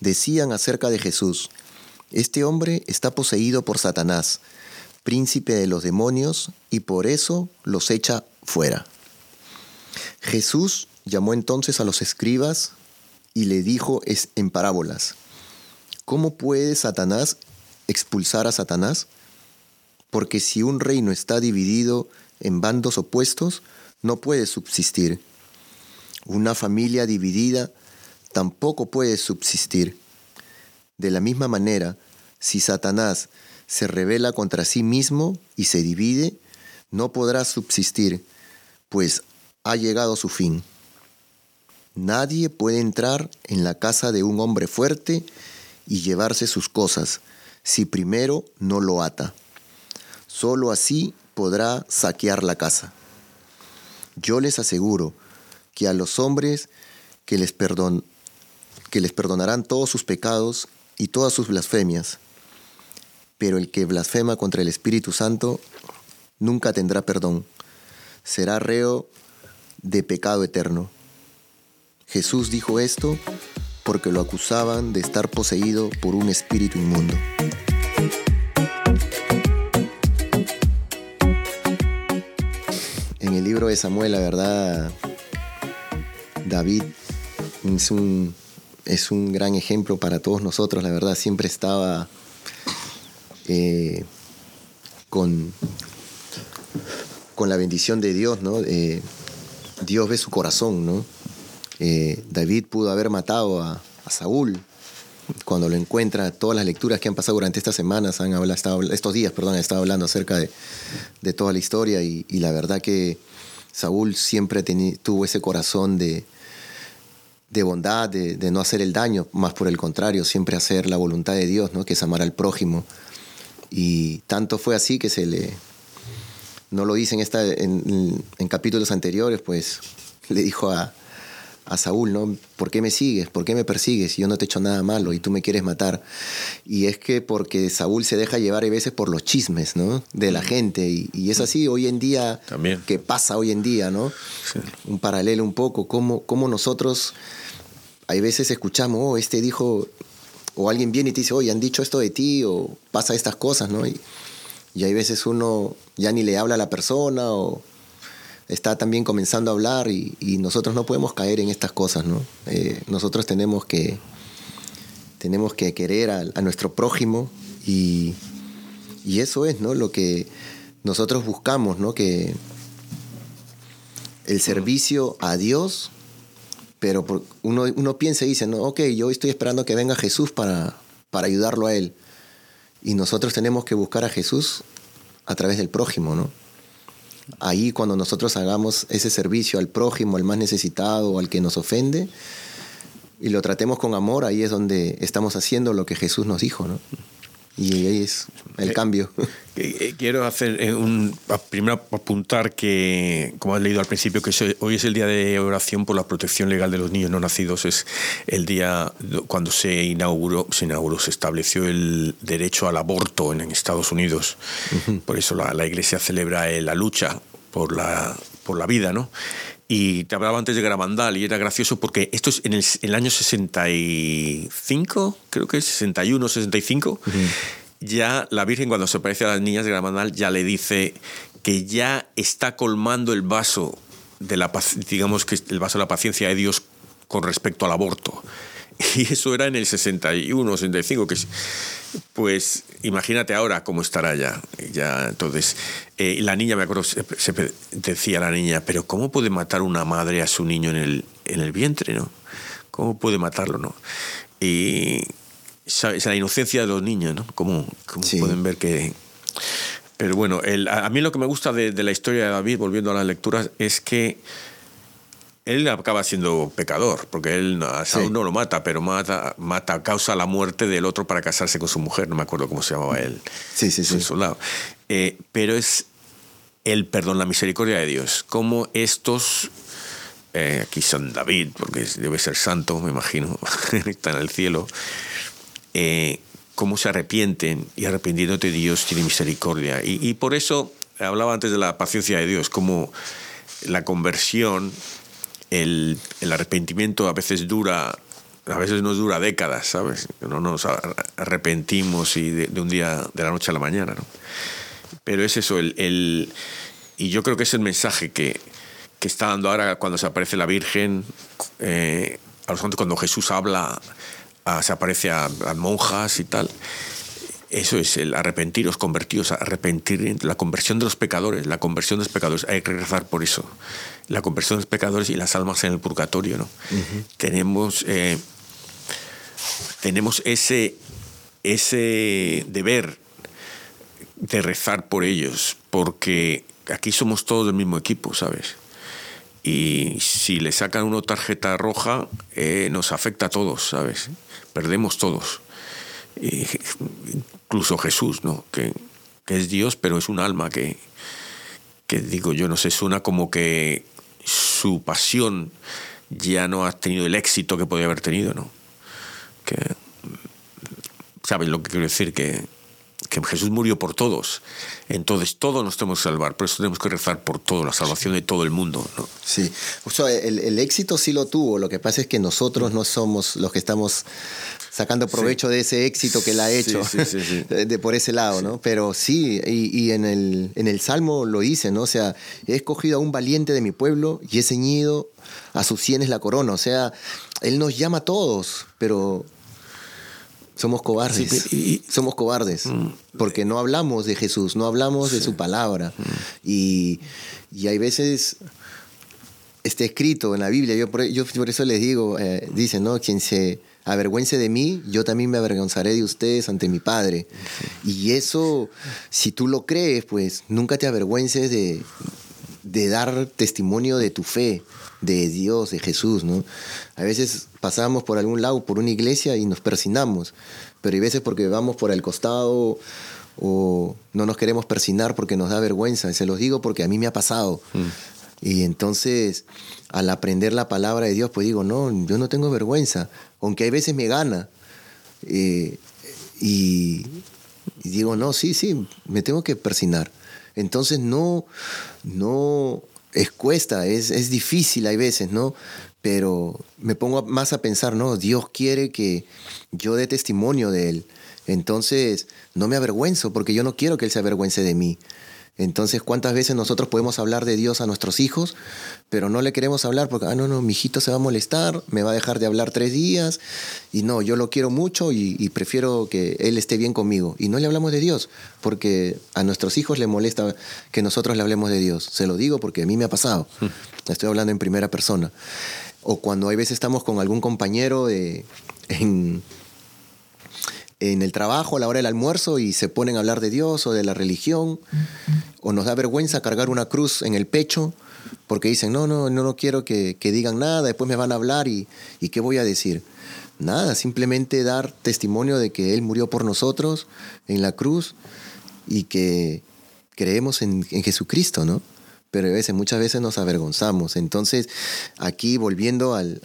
decían acerca de Jesús, este hombre está poseído por Satanás, príncipe de los demonios, y por eso los echa fuera. Jesús llamó entonces a los escribas y le dijo en parábolas, ¿cómo puede Satanás expulsar a Satanás? Porque si un reino está dividido en bandos opuestos, no puede subsistir. Una familia dividida tampoco puede subsistir. De la misma manera, si Satanás se revela contra sí mismo y se divide, no podrá subsistir, pues ha llegado su fin. Nadie puede entrar en la casa de un hombre fuerte y llevarse sus cosas si primero no lo ata. Solo así podrá saquear la casa. Yo les aseguro que a los hombres que les, perdon, que les perdonarán todos sus pecados y todas sus blasfemias. Pero el que blasfema contra el Espíritu Santo nunca tendrá perdón. Será reo de pecado eterno. Jesús dijo esto porque lo acusaban de estar poseído por un espíritu inmundo. Libro de Samuel, la verdad, David es un es un gran ejemplo para todos nosotros, la verdad, siempre estaba eh, con, con la bendición de Dios, ¿no? Eh, Dios ve su corazón, ¿no? Eh, David pudo haber matado a, Saúl cuando lo encuentra, todas las lecturas que han pasado durante estas semanas, han hablado, estos días, perdón, han estado hablando acerca de, toda la historia y, la verdad que Saúl siempre tuvo ese corazón de, bondad, de, no hacer el daño, más por el contrario, siempre hacer la voluntad de Dios, ¿no? que es amar al prójimo. Y tanto fue así que se le, no lo dice en, esta, en, capítulos anteriores, pues le dijo a, a Saúl, ¿no? ¿Por qué me sigues? ¿Por qué me persigues? Yo no te he hecho nada malo y tú me quieres matar. Y es que porque Saúl se deja llevar a veces por los chismes, ¿no? De la mm. gente. Y, es así hoy en día, También. que pasa hoy en día, ¿no? Un paralelo un poco, cómo, cómo nosotros, hay veces escuchamos, oh, este dijo, o alguien viene y te dice, oye, han dicho esto de ti, o pasa estas cosas, ¿no? Y, y hay veces uno ya ni le habla a la persona, o está también comenzando a hablar y, nosotros no podemos caer en estas cosas, ¿no? Eh, nosotros tenemos que, tenemos que querer a, nuestro prójimo y, eso es, ¿no? Lo que nosotros buscamos, ¿no? Que el servicio a Dios, pero uno, uno piensa y dice, no, ok, yo estoy esperando que venga Jesús para, para ayudarlo a Él. Y nosotros tenemos que buscar a Jesús a través del prójimo, ¿no? Ahí cuando nosotros hagamos ese servicio al prójimo, al más necesitado al que nos ofende, y lo tratemos con amor, ahí es donde estamos haciendo lo que Jesús nos dijo, ¿no? Y ahí es el Eh, cambio. Eh, Quiero hacer eh, un primero apuntar que, como has leído al principio, que hoy es el día de oración por la protección legal de los niños no nacidos. Es el día do- cuando se inauguró, se inauguró, se estableció el derecho al aborto en, en Estados Unidos. Por eso la, la Iglesia celebra eh, la lucha por la, por la vida, ¿no? Y te hablaba antes de Gravandal y era gracioso porque esto es en el, en el año 65, creo que es 61, 65 ya la Virgen cuando se aparece a las niñas de Gramandal ya le dice que ya está colmando el vaso de la digamos que el vaso de la paciencia de Dios con respecto al aborto. [LAUGHS] Y eso era en el 61, 65, que es- pues imagínate ahora cómo estará ya. ya entonces, eh, la niña, me acuerdo, se, se decía la niña, pero ¿cómo puede matar una madre a su niño en el, en el vientre, no? ¿Cómo puede matarlo, no? Y esa, esa inocencia de los niños, ¿no? ¿Cómo, cómo Sí. pueden ver que... Pero bueno, el- a a mí lo que me gusta de, de la historia de David, volviendo a las lecturas, es que él acaba siendo pecador, porque él a Saúl Sí. no lo mata, pero mata, mata, causa la muerte del otro para casarse con su mujer, no me acuerdo cómo se llamaba él. Sí, sí, sí. el soldado. Eh, pero es el perdón, la misericordia de Dios. Como estos, eh, aquí son David, porque debe ser santo, me imagino, [LAUGHS] está en el cielo, eh, cómo se arrepienten y arrepintiéndote Dios tiene misericordia. Y, y por eso hablaba antes de la paciencia de Dios, como la conversión, el, el arrepentimiento a veces dura, a veces nos dura décadas, ¿sabes? No nos ar- arrepentimos y de, un día, de la noche a la mañana, ¿no? Pero es eso, el, el- y yo creo que es el mensaje que, que está dando ahora cuando se aparece la Virgen, eh, a los santos, cuando Jesús habla, se aparece a, a monjas y tal. Eso es el arrepentiros, convertidos, arrepentir, la conversión de los pecadores, la conversión de los pecadores, hay que rezar por eso. La conversión de los pecadores y las almas en el purgatorio, ¿no? Tenemos, eh, tenemos ese, ese deber de rezar por ellos, porque aquí somos todos del mismo equipo, ¿sabes? Y si le sacan una tarjeta roja, eh, nos afecta a todos, ¿sabes? Perdemos todos. Y incluso Jesús, ¿no? Que, es Dios, pero es un alma que, que digo yo, no sé, suena como que su pasión ya no ha tenido el éxito que podía haber tenido, ¿no? Que, ¿Sabes lo que quiero decir? Que, que Jesús murió por todos. Entonces todos nos tenemos que salvar. Por eso tenemos que rezar por todo, la salvación de todo el mundo. ¿no? Sí, o sea, el, el éxito sí lo tuvo, lo que pasa es que nosotros no somos los que estamos sacando provecho de ese éxito que él ha hecho, sí, sí, sí. [LAUGHS] De, por ese lado, ¿no? Pero sí, y, y en, el, en el Salmo lo dice, ¿no? O sea, he escogido a un valiente de mi pueblo y he ceñido a sus sienes la corona, o sea, él nos llama a todos, pero somos cobardes. Sí, pero- y- somos cobardes. Porque no hablamos de Jesús, no hablamos de su palabra. Y, y hay veces está escrito en la Biblia, yo por, yo por eso les digo, eh, dice, ¿no? Quien se avergüence de mí, yo también me avergonzaré de ustedes ante mi Padre. Y eso, si tú lo crees, pues nunca te avergüences de, de dar testimonio de tu fe, de Dios, de Jesús, ¿no? A veces pasamos por algún lado, por una iglesia y nos persinamos, pero hay veces porque vamos por el costado o no nos queremos persinar porque nos da vergüenza. Se los digo porque a mí me ha pasado. Y entonces, al aprender la palabra de Dios, pues digo, no, yo no tengo vergüenza, aunque hay veces me gana. Eh, y, y digo, no, sí, sí, me tengo que persinar. Entonces no, no, es cuesta, es, es difícil hay veces, ¿no? Pero me pongo más a pensar, no, Dios quiere que yo dé testimonio de Él. Entonces no me avergüenzo porque yo no quiero que Él se avergüence de mí. Entonces, ¿cuántas veces nosotros podemos hablar de Dios a nuestros hijos, pero no le queremos hablar porque, ah, no, no, mi hijito se va a molestar, me va a dejar de hablar tres días, y no, yo lo quiero mucho y, y prefiero que él esté bien conmigo. Y no le hablamos de Dios, porque a nuestros hijos les molesta que nosotros le hablemos de Dios. Se lo digo porque a mí me ha pasado. Estoy hablando en primera persona. O cuando hay veces estamos con algún compañero de, en, en el trabajo a la hora del almuerzo y se ponen a hablar de Dios o de la religión, o nos da vergüenza cargar una cruz en el pecho porque dicen, no, no, no, no quiero que, que digan nada, después me van a hablar y, y ¿qué voy a decir? nada, simplemente dar testimonio de que Él murió por nosotros en la cruz y que creemos en, Jesucristo, ¿no? Pero a veces, muchas veces nos avergonzamos. Entonces, aquí volviendo al,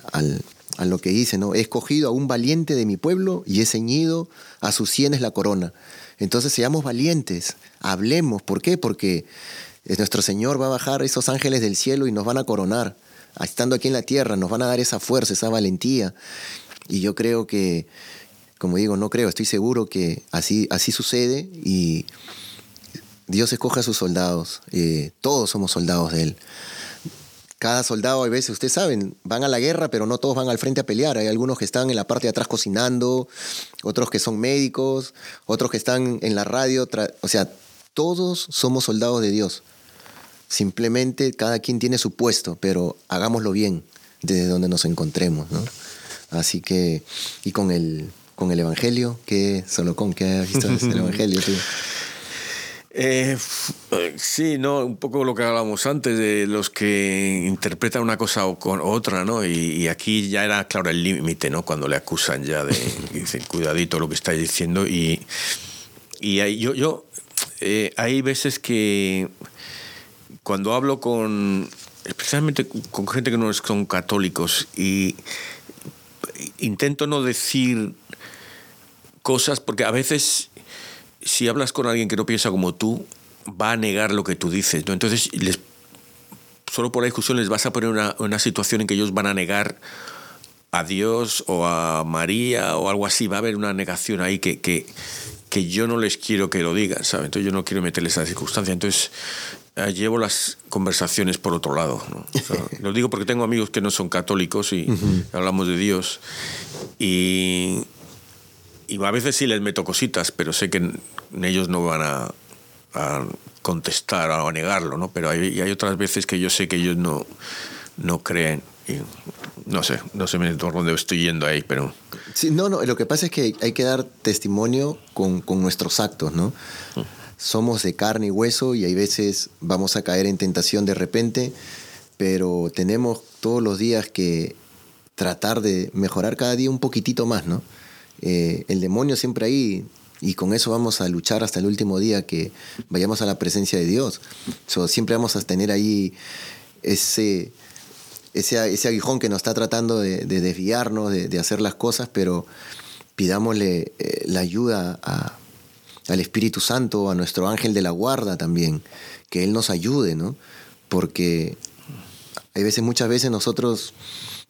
a lo que dice, ¿no? He escogido a un valiente de mi pueblo y he ceñido a sus sienes la corona. Entonces, seamos valientes, hablemos. ¿Por qué? Porque nuestro Señor va a bajar esos ángeles del cielo y nos van a coronar. Estando aquí en la tierra, nos van a dar esa fuerza, esa valentía. Y yo creo que, como digo, no creo, estoy seguro que así, así sucede y Dios escoge a sus soldados. Eh, todos somos soldados de Él. Cada soldado, a veces, ustedes saben, van a la guerra, pero no todos van al frente a pelear. Hay algunos que están en la parte de atrás cocinando, otros que son médicos, otros que están en la radio. O sea, todos somos soldados de Dios. Simplemente cada quien tiene su puesto, pero hagámoslo bien desde donde nos encontremos. ¿no? Así que, y con el, con el Evangelio, ¿qué, solo con qué has visto el [LAUGHS] Evangelio? Eh, sí, no, un poco lo que hablábamos antes de los que interpretan una cosa o con otra, ¿no? Y, aquí ya era claro el límite, ¿no? Cuando le acusan ya de, [LAUGHS] dicen, cuidadito lo que estáis diciendo. Y, y yo, yo eh, hay veces que cuando hablo con, especialmente con gente que no son católicos y intento no decir cosas, porque a veces si hablas con alguien que no piensa como tú, va a negar lo que tú dices. ¿no? Entonces, les, solo por la discusión les vas a poner una, una situación en que ellos van a negar a Dios o a María o algo así. Va a haber una negación ahí que, que, que yo no les quiero que lo digan, ¿sabes? Entonces yo no quiero meterles a esa circunstancia. Entonces eh, llevo las conversaciones por otro lado. [LAUGHS] lo digo porque tengo amigos que no son católicos y hablamos de Dios. Y, y, a veces sí les meto cositas, pero sé que ellos no van a, contestar o a negarlo, ¿no? Pero hay, hay, otras veces que yo sé que ellos no, no creen. Y no sé, no sé por dónde estoy yendo ahí, pero... Sí, no, no, lo que pasa es que hay que dar testimonio con, con nuestros actos, ¿no? Somos de carne y hueso y hay veces vamos a caer en tentación de repente, pero tenemos todos los días que tratar de mejorar cada día un poquitito más, ¿no? Eh, el demonio siempre ahí y con eso vamos a luchar hasta el último día que vayamos a la presencia de Dios. siempre vamos a tener ahí ese ese, ese aguijón que nos está tratando de, desviarnos, de, hacer las cosas, pero pidámosle eh, la ayuda al Espíritu Santo, a nuestro ángel de la guarda también, que Él nos ayude, ¿no? Porque hay veces, muchas veces nosotros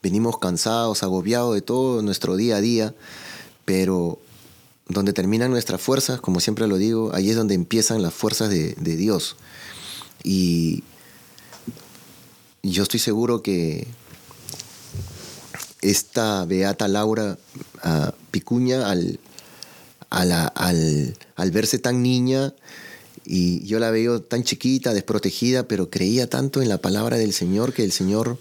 venimos cansados, agobiados de todo nuestro día a día, pero donde terminan nuestras fuerzas, como siempre lo digo, ahí es donde empiezan las fuerzas de, Dios. Y yo estoy seguro que esta Beata Laura ah, Picuña, al, al, verse tan niña, y yo la veo tan chiquita, desprotegida, pero creía tanto en la palabra del Señor que el Señor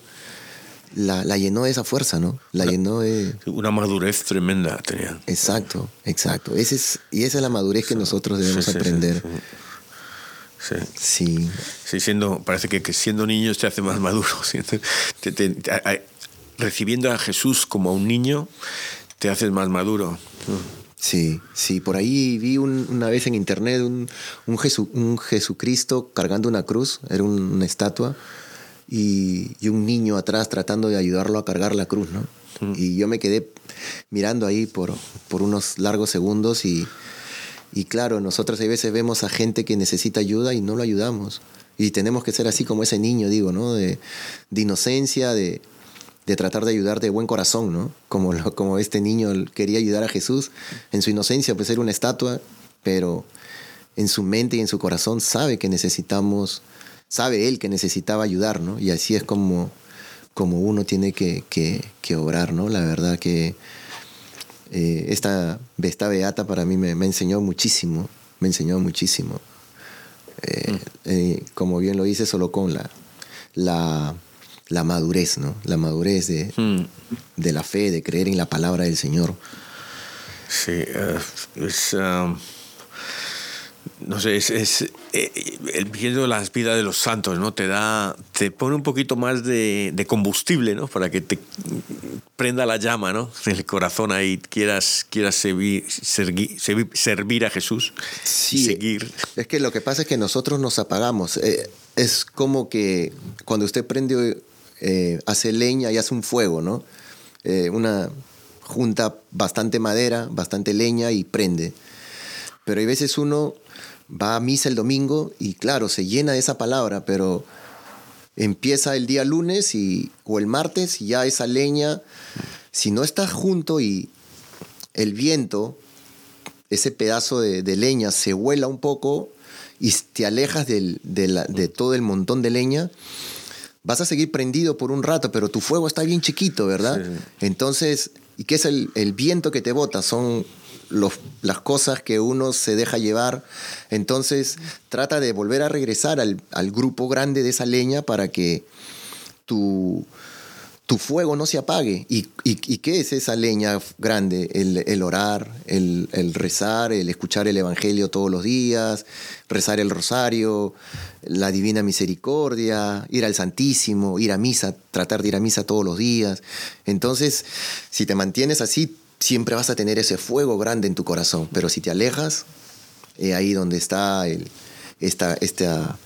la, llenó de esa fuerza, ¿no? La llenó de... Una madurez tremenda tenía. Exacto, exacto. Ese es, y esa es la madurez que nosotros debemos aprender. Sí. Sí. siendo, parece que, siendo niño te hace más maduro. [LAUGHS] recibiendo a Jesús como un niño te haces más maduro. Sí, sí, por ahí vi una vez en internet un, un, un, Jesucristo cargando una cruz, era una estatua, y, y, un niño atrás tratando de ayudarlo a cargar la cruz, ¿no? Y yo me quedé mirando ahí por, por unos largos segundos y, y claro, nosotros a veces vemos a gente que necesita ayuda y no lo ayudamos. Y tenemos que ser así como ese niño, digo, ¿no? De, inocencia, de, tratar de ayudar de buen corazón, ¿no? Como, como este niño quería ayudar a Jesús. En su inocencia, pues era una estatua, pero en su mente y en su corazón sabe que necesitamos, sabe él que necesitaba ayudar, ¿no? Y así es como, como uno tiene que, que, que obrar, ¿no? La verdad que eh, esta, esta beata para mí me, enseñó muchísimo, me enseñó muchísimo. Eh, mm. eh, como bien lo dice, solo con la, la, madurez, ¿no? La madurez de, mm. de, la fe, de creer en la palabra del Señor. Sí, es, um, no sé, es, es el viendo las vidas de los santos, ¿no? Te da, te pone un poquito más de, de combustible, ¿no? Para que te prenda la llama, ¿no? En [LAUGHS] el corazón ahí quieras, quieras servir, servir, a Jesús sí, seguir. Es que lo que pasa es que nosotros nos apagamos. Eh, es como que cuando usted prende, eh, hace leña y hace un fuego, ¿no? Eh, una junta bastante madera, bastante leña y prende. Pero hay veces uno va a misa el domingo y claro, se llena de esa palabra, pero empieza el día lunes y, o el martes y ya esa leña, si no está junto y el viento, ese pedazo de, leña se vuela un poco y te alejas de todo el montón de leña, vas a seguir prendido por un rato, pero tu fuego está bien chiquito, ¿verdad? Entonces, ¿y qué es el, el viento que te bota? Son las cosas que uno se deja llevar. Entonces trata de volver a regresar al, grupo grande de esa leña para que tu, tu fuego no se apague. ¿Y, qué es esa leña grande? El, orar, el, rezar, el escuchar el Evangelio todos los días, rezar el rosario, la divina misericordia, ir al Santísimo, ir a misa, tratar de ir a misa todos los días. Entonces, si te mantienes así, siempre vas a tener ese fuego grande en tu corazón, pero si te alejas, eh, ahí donde está el, esta, esta,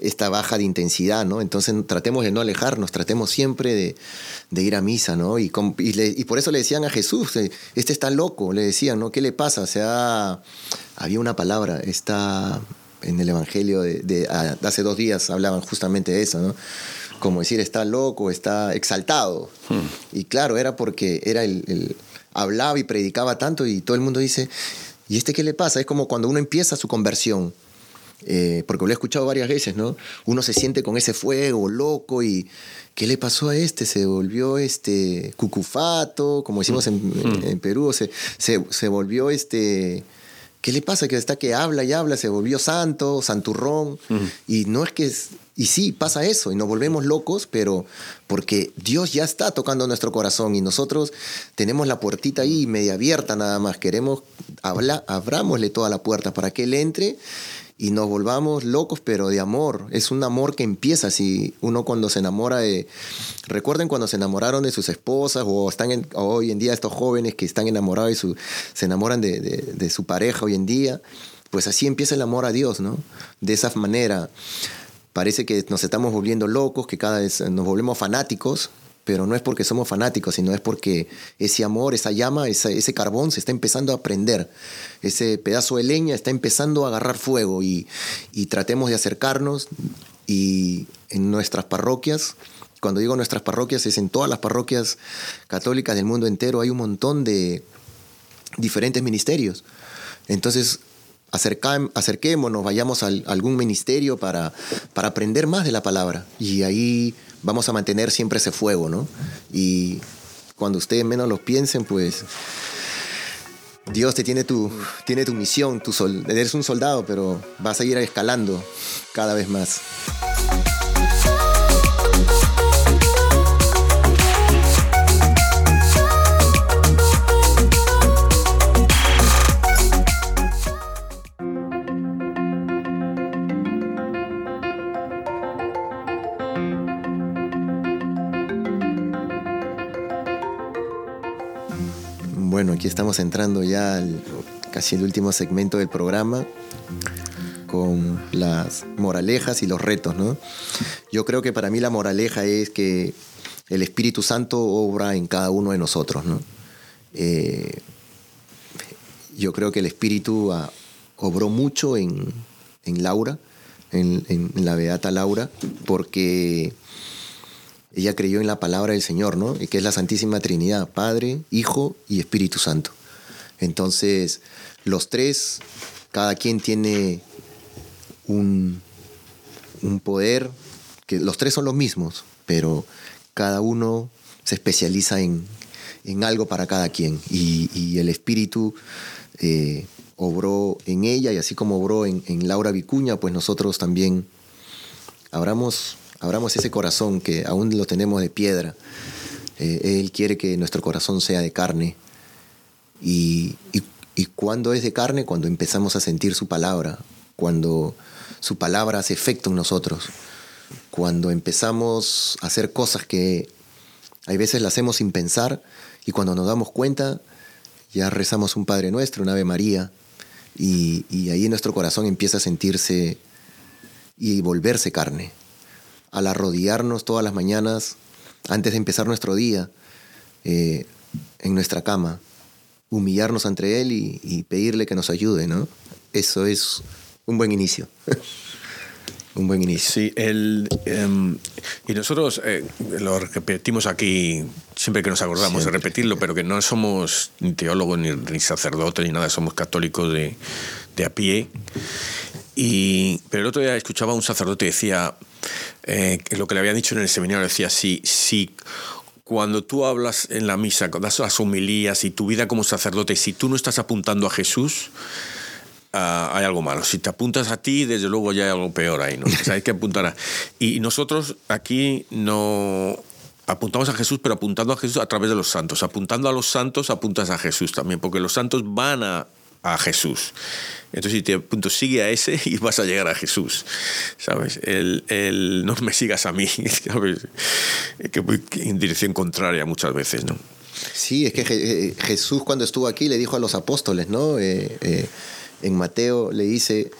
esta baja de intensidad, ¿no? Entonces tratemos de no alejarnos, tratemos siempre de, ir a misa, ¿no? Y, y, por eso le decían a Jesús, eh, este está loco, le decían, ¿no? ¿Qué le pasa? O sea, había una palabra, está en el Evangelio de, hace dos días hablaban justamente de eso, ¿no? Como decir, está loco, está exaltado. Hmm. Y claro, era porque era el hablaba y predicaba tanto y todo el mundo dice, ¿y este qué le pasa? Es como cuando uno empieza su conversión. Eh, porque lo he escuchado varias veces, ¿no? Uno se siente con ese fuego loco y ¿qué le pasó a este? Se volvió este cucufato, como decimos en, mm. Perú, se, se, volvió este... ¿Qué le pasa? Que está que habla y habla, se volvió santo, santurrón. Y no es que y sí, pasa eso, y nos volvemos locos, pero porque Dios ya está tocando nuestro corazón y nosotros tenemos la puertita ahí media abierta nada más. Queremos hablar, abrámosle toda la puerta para que Él entre y nos volvamos locos, pero de amor. Es un amor que empieza si uno cuando se enamora de... Recuerden cuando se enamoraron de sus esposas o están hoy en día estos jóvenes que están enamorados y se enamoran de, de su pareja hoy en día. Pues así empieza el amor a Dios, ¿no? De esa manera parece que nos estamos volviendo locos, que cada vez nos volvemos fanáticos, pero no es porque somos fanáticos, sino es porque ese amor, esa llama, ese, carbón se está empezando a prender, ese pedazo de leña está empezando a agarrar fuego y, tratemos de acercarnos y en nuestras parroquias, cuando digo nuestras parroquias es en todas las parroquias católicas del mundo entero, hay un montón de diferentes ministerios. Entonces, acerquémonos, vayamos a algún ministerio para, para aprender más de la palabra. Y ahí vamos a mantener siempre ese fuego, ¿no? Y cuando ustedes menos lo piensen, pues Dios te tiene tu, tiene tu misión, tu eres un soldado, pero vas a ir escalando cada vez más. Bueno, aquí estamos entrando ya al casi el último segmento del programa con las moralejas y los retos, ¿no? Yo creo que para mí la moraleja es que el Espíritu Santo obra en cada uno de nosotros, ¿no? Eh, yo creo que el Espíritu ah, obró mucho en, Laura, en, en, la Beata Laura, porque ella creyó en la palabra del Señor, ¿no? Y que es la Santísima Trinidad, Padre, Hijo y Espíritu Santo. Entonces, los tres, cada quien tiene un, un poder, que los tres son los mismos, pero cada uno se especializa en, algo para cada quien. Y, el Espíritu eh, obró en ella y así como obró en, en Laura Vicuña, pues nosotros también abramos abramos ese corazón que aún lo tenemos de piedra. Eh, él quiere que nuestro corazón sea de carne. Y, cuando es de carne, cuando empezamos a sentir su palabra, cuando su palabra hace efecto en nosotros, cuando empezamos a hacer cosas que Hay veces la hacemos sin pensar y cuando nos damos cuenta ya rezamos un Padre Nuestro, un Ave María y, y ahí nuestro corazón empieza a sentirse y volverse carne. Al arrodillarnos todas las mañanas, antes de empezar nuestro día, eh, en nuestra cama, humillarnos ante Él y, pedirle que nos ayude, ¿no? Eso es un buen inicio. [LAUGHS] un buen inicio. Sí, el, em, y nosotros eh, lo repetimos aquí siempre que nos acordamos de repetirlo, pero que no somos ni teólogos ni, ni sacerdotes ni nada, somos católicos de, de a pie. Y, pero el otro día escuchaba a un sacerdote que decía, eh, lo que le había dicho en el seminario, decía, si, si cuando tú hablas en la misa, das las homilías y tu vida como sacerdote, si tú no estás apuntando a Jesús, ah, hay algo malo. Si te apuntas a ti, desde luego ya hay algo peor ahí, ¿no? hay que apuntar. [LAUGHS] Y nosotros aquí no apuntamos a Jesús, pero apuntando a Jesús a través de los santos. Apuntando a los santos, apuntas a Jesús también, porque los santos van a a Jesús. Entonces, si te punto, sigue a ese y vas a llegar a Jesús, ¿sabes? El, no me sigas a mí, [LAUGHS] ¿sabes? Que voy en dirección contraria muchas veces, ¿no? Sí, es que eh, Jesús cuando estuvo aquí le dijo a los apóstoles, ¿no? Eh, eh, en Mateo le dice,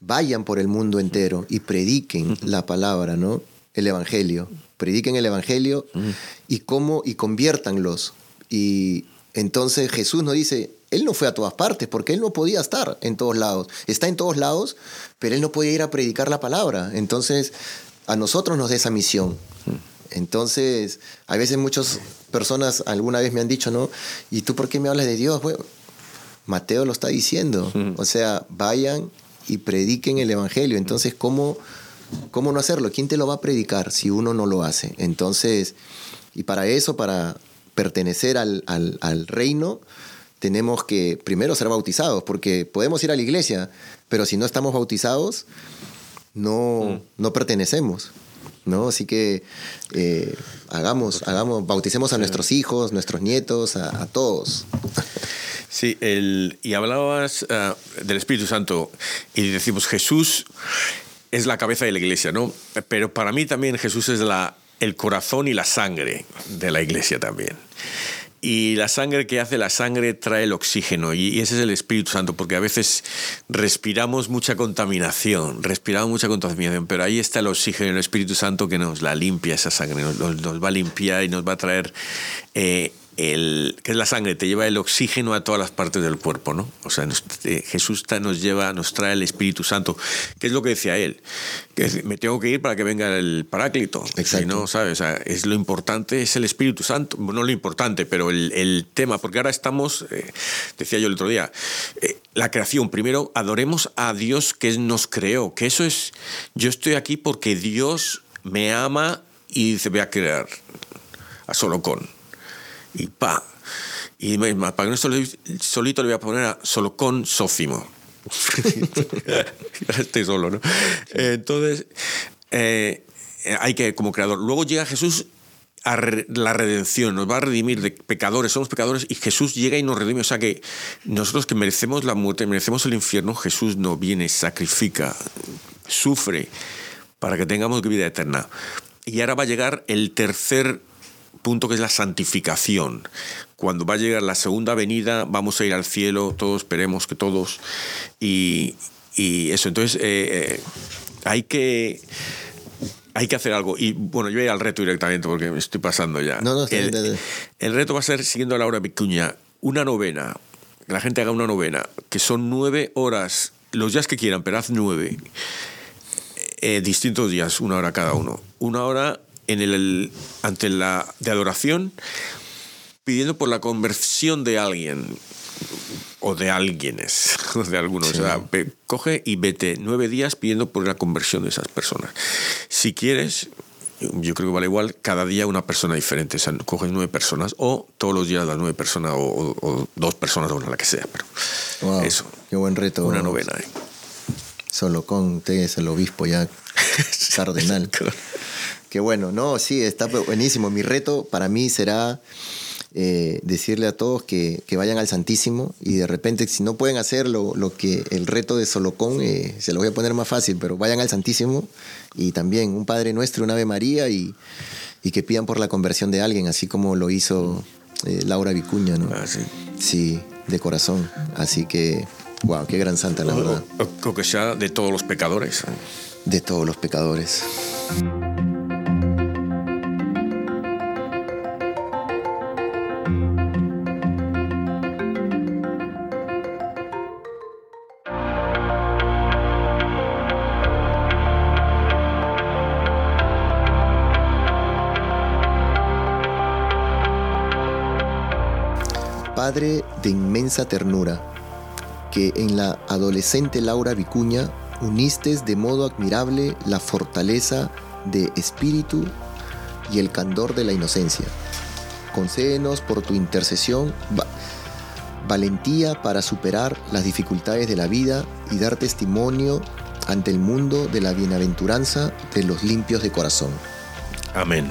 vayan por el mundo entero y prediquen la palabra, ¿no? El Evangelio. Prediquen el Evangelio y cómo, y conviértanlos. Y entonces Jesús nos dice, él no fue a todas partes porque él no podía estar en todos lados. Está en todos lados, pero él no podía ir a predicar la palabra. Entonces, a nosotros nos da esa misión. Entonces, a veces muchas personas alguna vez me han dicho, ¿no? ¿Y tú por qué me hablas de Dios? Bueno, Mateo lo está diciendo. O sea, vayan y prediquen el Evangelio. Entonces, ¿cómo, ¿cómo no hacerlo? ¿Quién te lo va a predicar si uno no lo hace? Entonces, y para eso, para pertenecer al, al, al reino, tenemos que primero ser bautizados, porque podemos ir a la iglesia, pero si no estamos bautizados, no, mm. no pertenecemos. ¿no? Así que eh, hagamos, hagamos, bauticemos a nuestros hijos, nuestros nietos, a, todos. [LAUGHS] Sí, el, y hablabas ah, del Espíritu Santo y decimos Jesús es la cabeza de la iglesia, ¿no? Pero para mí también Jesús es la, el corazón y la sangre de la iglesia también. Y la sangre que hace la sangre trae el oxígeno y ese es el Espíritu Santo, porque a veces respiramos mucha contaminación, respiramos mucha contaminación, pero ahí está el oxígeno, el Espíritu Santo que nos la limpia esa sangre, nos, va a limpiar y nos va a traer eh, el, que es la sangre, te lleva el oxígeno a todas las partes del cuerpo, ¿no? O sea, eh, Jesús nos lleva, nos trae el Espíritu Santo, que es lo que decía él, que me tengo que ir para que venga el Paráclito. Si no, ¿sabes? es lo importante, es el Espíritu Santo, no lo importante, pero el, tema, porque ahora estamos, eh, decía yo el otro día, eh, la creación, primero adoremos a Dios que nos creó, que eso es, yo estoy aquí porque Dios me ama y dice, voy a crear a solo con y pa. Y para que no solito le voy a poner a solo con Sófimo. [LAUGHS] Estoy solo, ¿no? Entonces, eh, hay que, como creador. Luego llega Jesús a la redención, nos va a redimir de pecadores, somos pecadores y Jesús llega y nos redime. O sea que nosotros que merecemos la muerte, merecemos el infierno, Jesús no viene, sacrifica, sufre para que tengamos vida eterna. Y ahora va a llegar el tercer punto que es la santificación. Cuando va a llegar la segunda venida, vamos a ir al cielo, todos esperemos que todos. Y, eso, entonces eh, eh, hay que hay que hacer algo. Y bueno, yo voy al reto directamente porque me estoy pasando ya. No, no, el, el, reto va a ser, siguiendo a Laura Vicuña, una novena. Que la gente haga una novena, que son nueve horas, los días que quieran, pero haz nueve. Eh, distintos días, una hora cada uno. Una hora en el, ante la de adoración pidiendo por la conversión de alguien o de alguienes, [LAUGHS] de algunos. O sea, coge y vete nueve días pidiendo por la conversión de esas personas. Si quieres, yo creo que vale igual cada día una persona diferente. O sea, coges nueve personas o todos los días las nueve personas o, dos personas o la que sea. Pero eso. Qué buen reto. Una novena. ¿eh? Solo con te es el obispo ya [LAUGHS] cardenal. Qué bueno, no, sí, está buenísimo. Mi reto para mí será eh, decirle a todos que, vayan al Santísimo y de repente si no pueden hacer lo, que el reto de Solocón, eh, se lo voy a poner más fácil, pero vayan al Santísimo y también un Padre Nuestro, un Ave María y, que pidan por la conversión de alguien, así como lo hizo eh, Laura Vicuña, ¿no? Ah, sí. Sí, de corazón. Así que, wow, qué gran santa, la verdad. Creo que sea de todos los pecadores. De todos los pecadores. Padre de inmensa ternura, que en la adolescente Laura Vicuña uniste de modo admirable la fortaleza de espíritu y el candor de la inocencia. Concédenos por tu intercesión valentía para superar las dificultades de la vida y dar testimonio ante el mundo de la bienaventuranza de los limpios de corazón. Amén.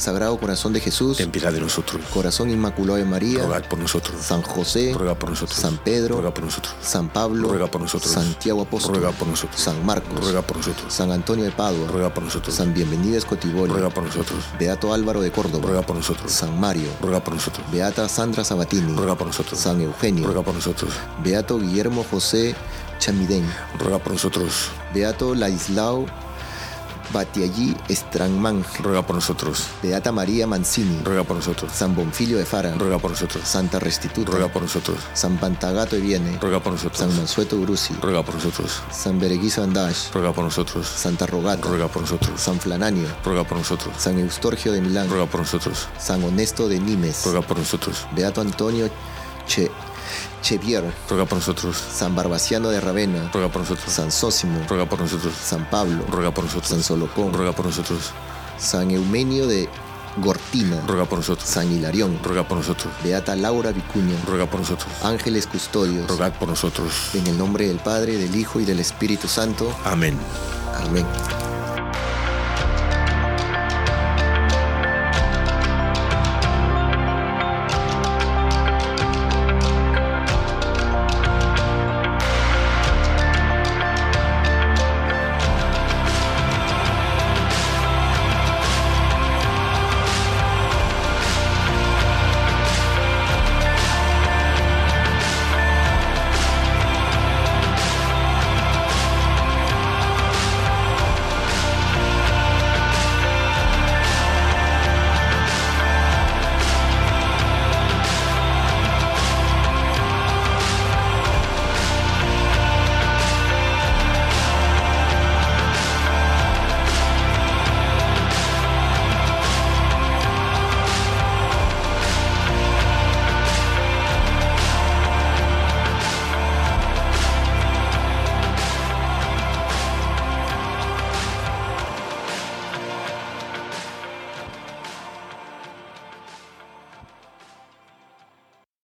Sagrado Corazón de Jesús, ten piedad de nosotros. Corazón Inmaculado de María, ruega por nosotros. San José, ruega por nosotros. San Pedro, ruega por nosotros. San Pablo, ruega por nosotros. Santiago Apóstol, ruega por nosotros. San Marcos, ruega por nosotros. San Antonio de Padua, ruega por nosotros. San Bienvenido Escotiborio, ruega por nosotros. Beato Álvaro de Córdoba, ruega por nosotros. San Mario, ruega por nosotros. Beata Sandra Sabatini, ruega por nosotros. San Eugenio, ruega por nosotros. Beato Guillermo José Chamidén, ruega por nosotros. Beato Laislao Batiallí Strangman. Ruega por nosotros. Beata María Mancini. Ruega por nosotros. San Bonfilio de Fara. Ruega por nosotros. Santa Restituta. Ruega por nosotros. San Pantagato de Viene. Ruega por nosotros. San Mansueto Brusi. Ruega por nosotros. San Bereguizo Andash. Ruega por nosotros. Santa Rogata. Ruega por nosotros. San Flananio. Ruega por nosotros. San Eustorgio de Milán. Ruega por nosotros. San Honesto de Nimes. Ruega por nosotros. Beato Antonio Che Chevier, ruega por nosotros. San Barbaciano de Ravena, ruega por nosotros. San Sósimo, ruega por nosotros. San Pablo, ruega por nosotros. San Solocón, ruega por nosotros. San Eumenio de Gortina, ruega por nosotros. San Hilarión, ruega por nosotros. Beata Laura Vicuña, ruega por nosotros. Ángeles Custodios, ruega por nosotros. En el nombre del Padre, del Hijo y del Espíritu Santo. Amén. Amén.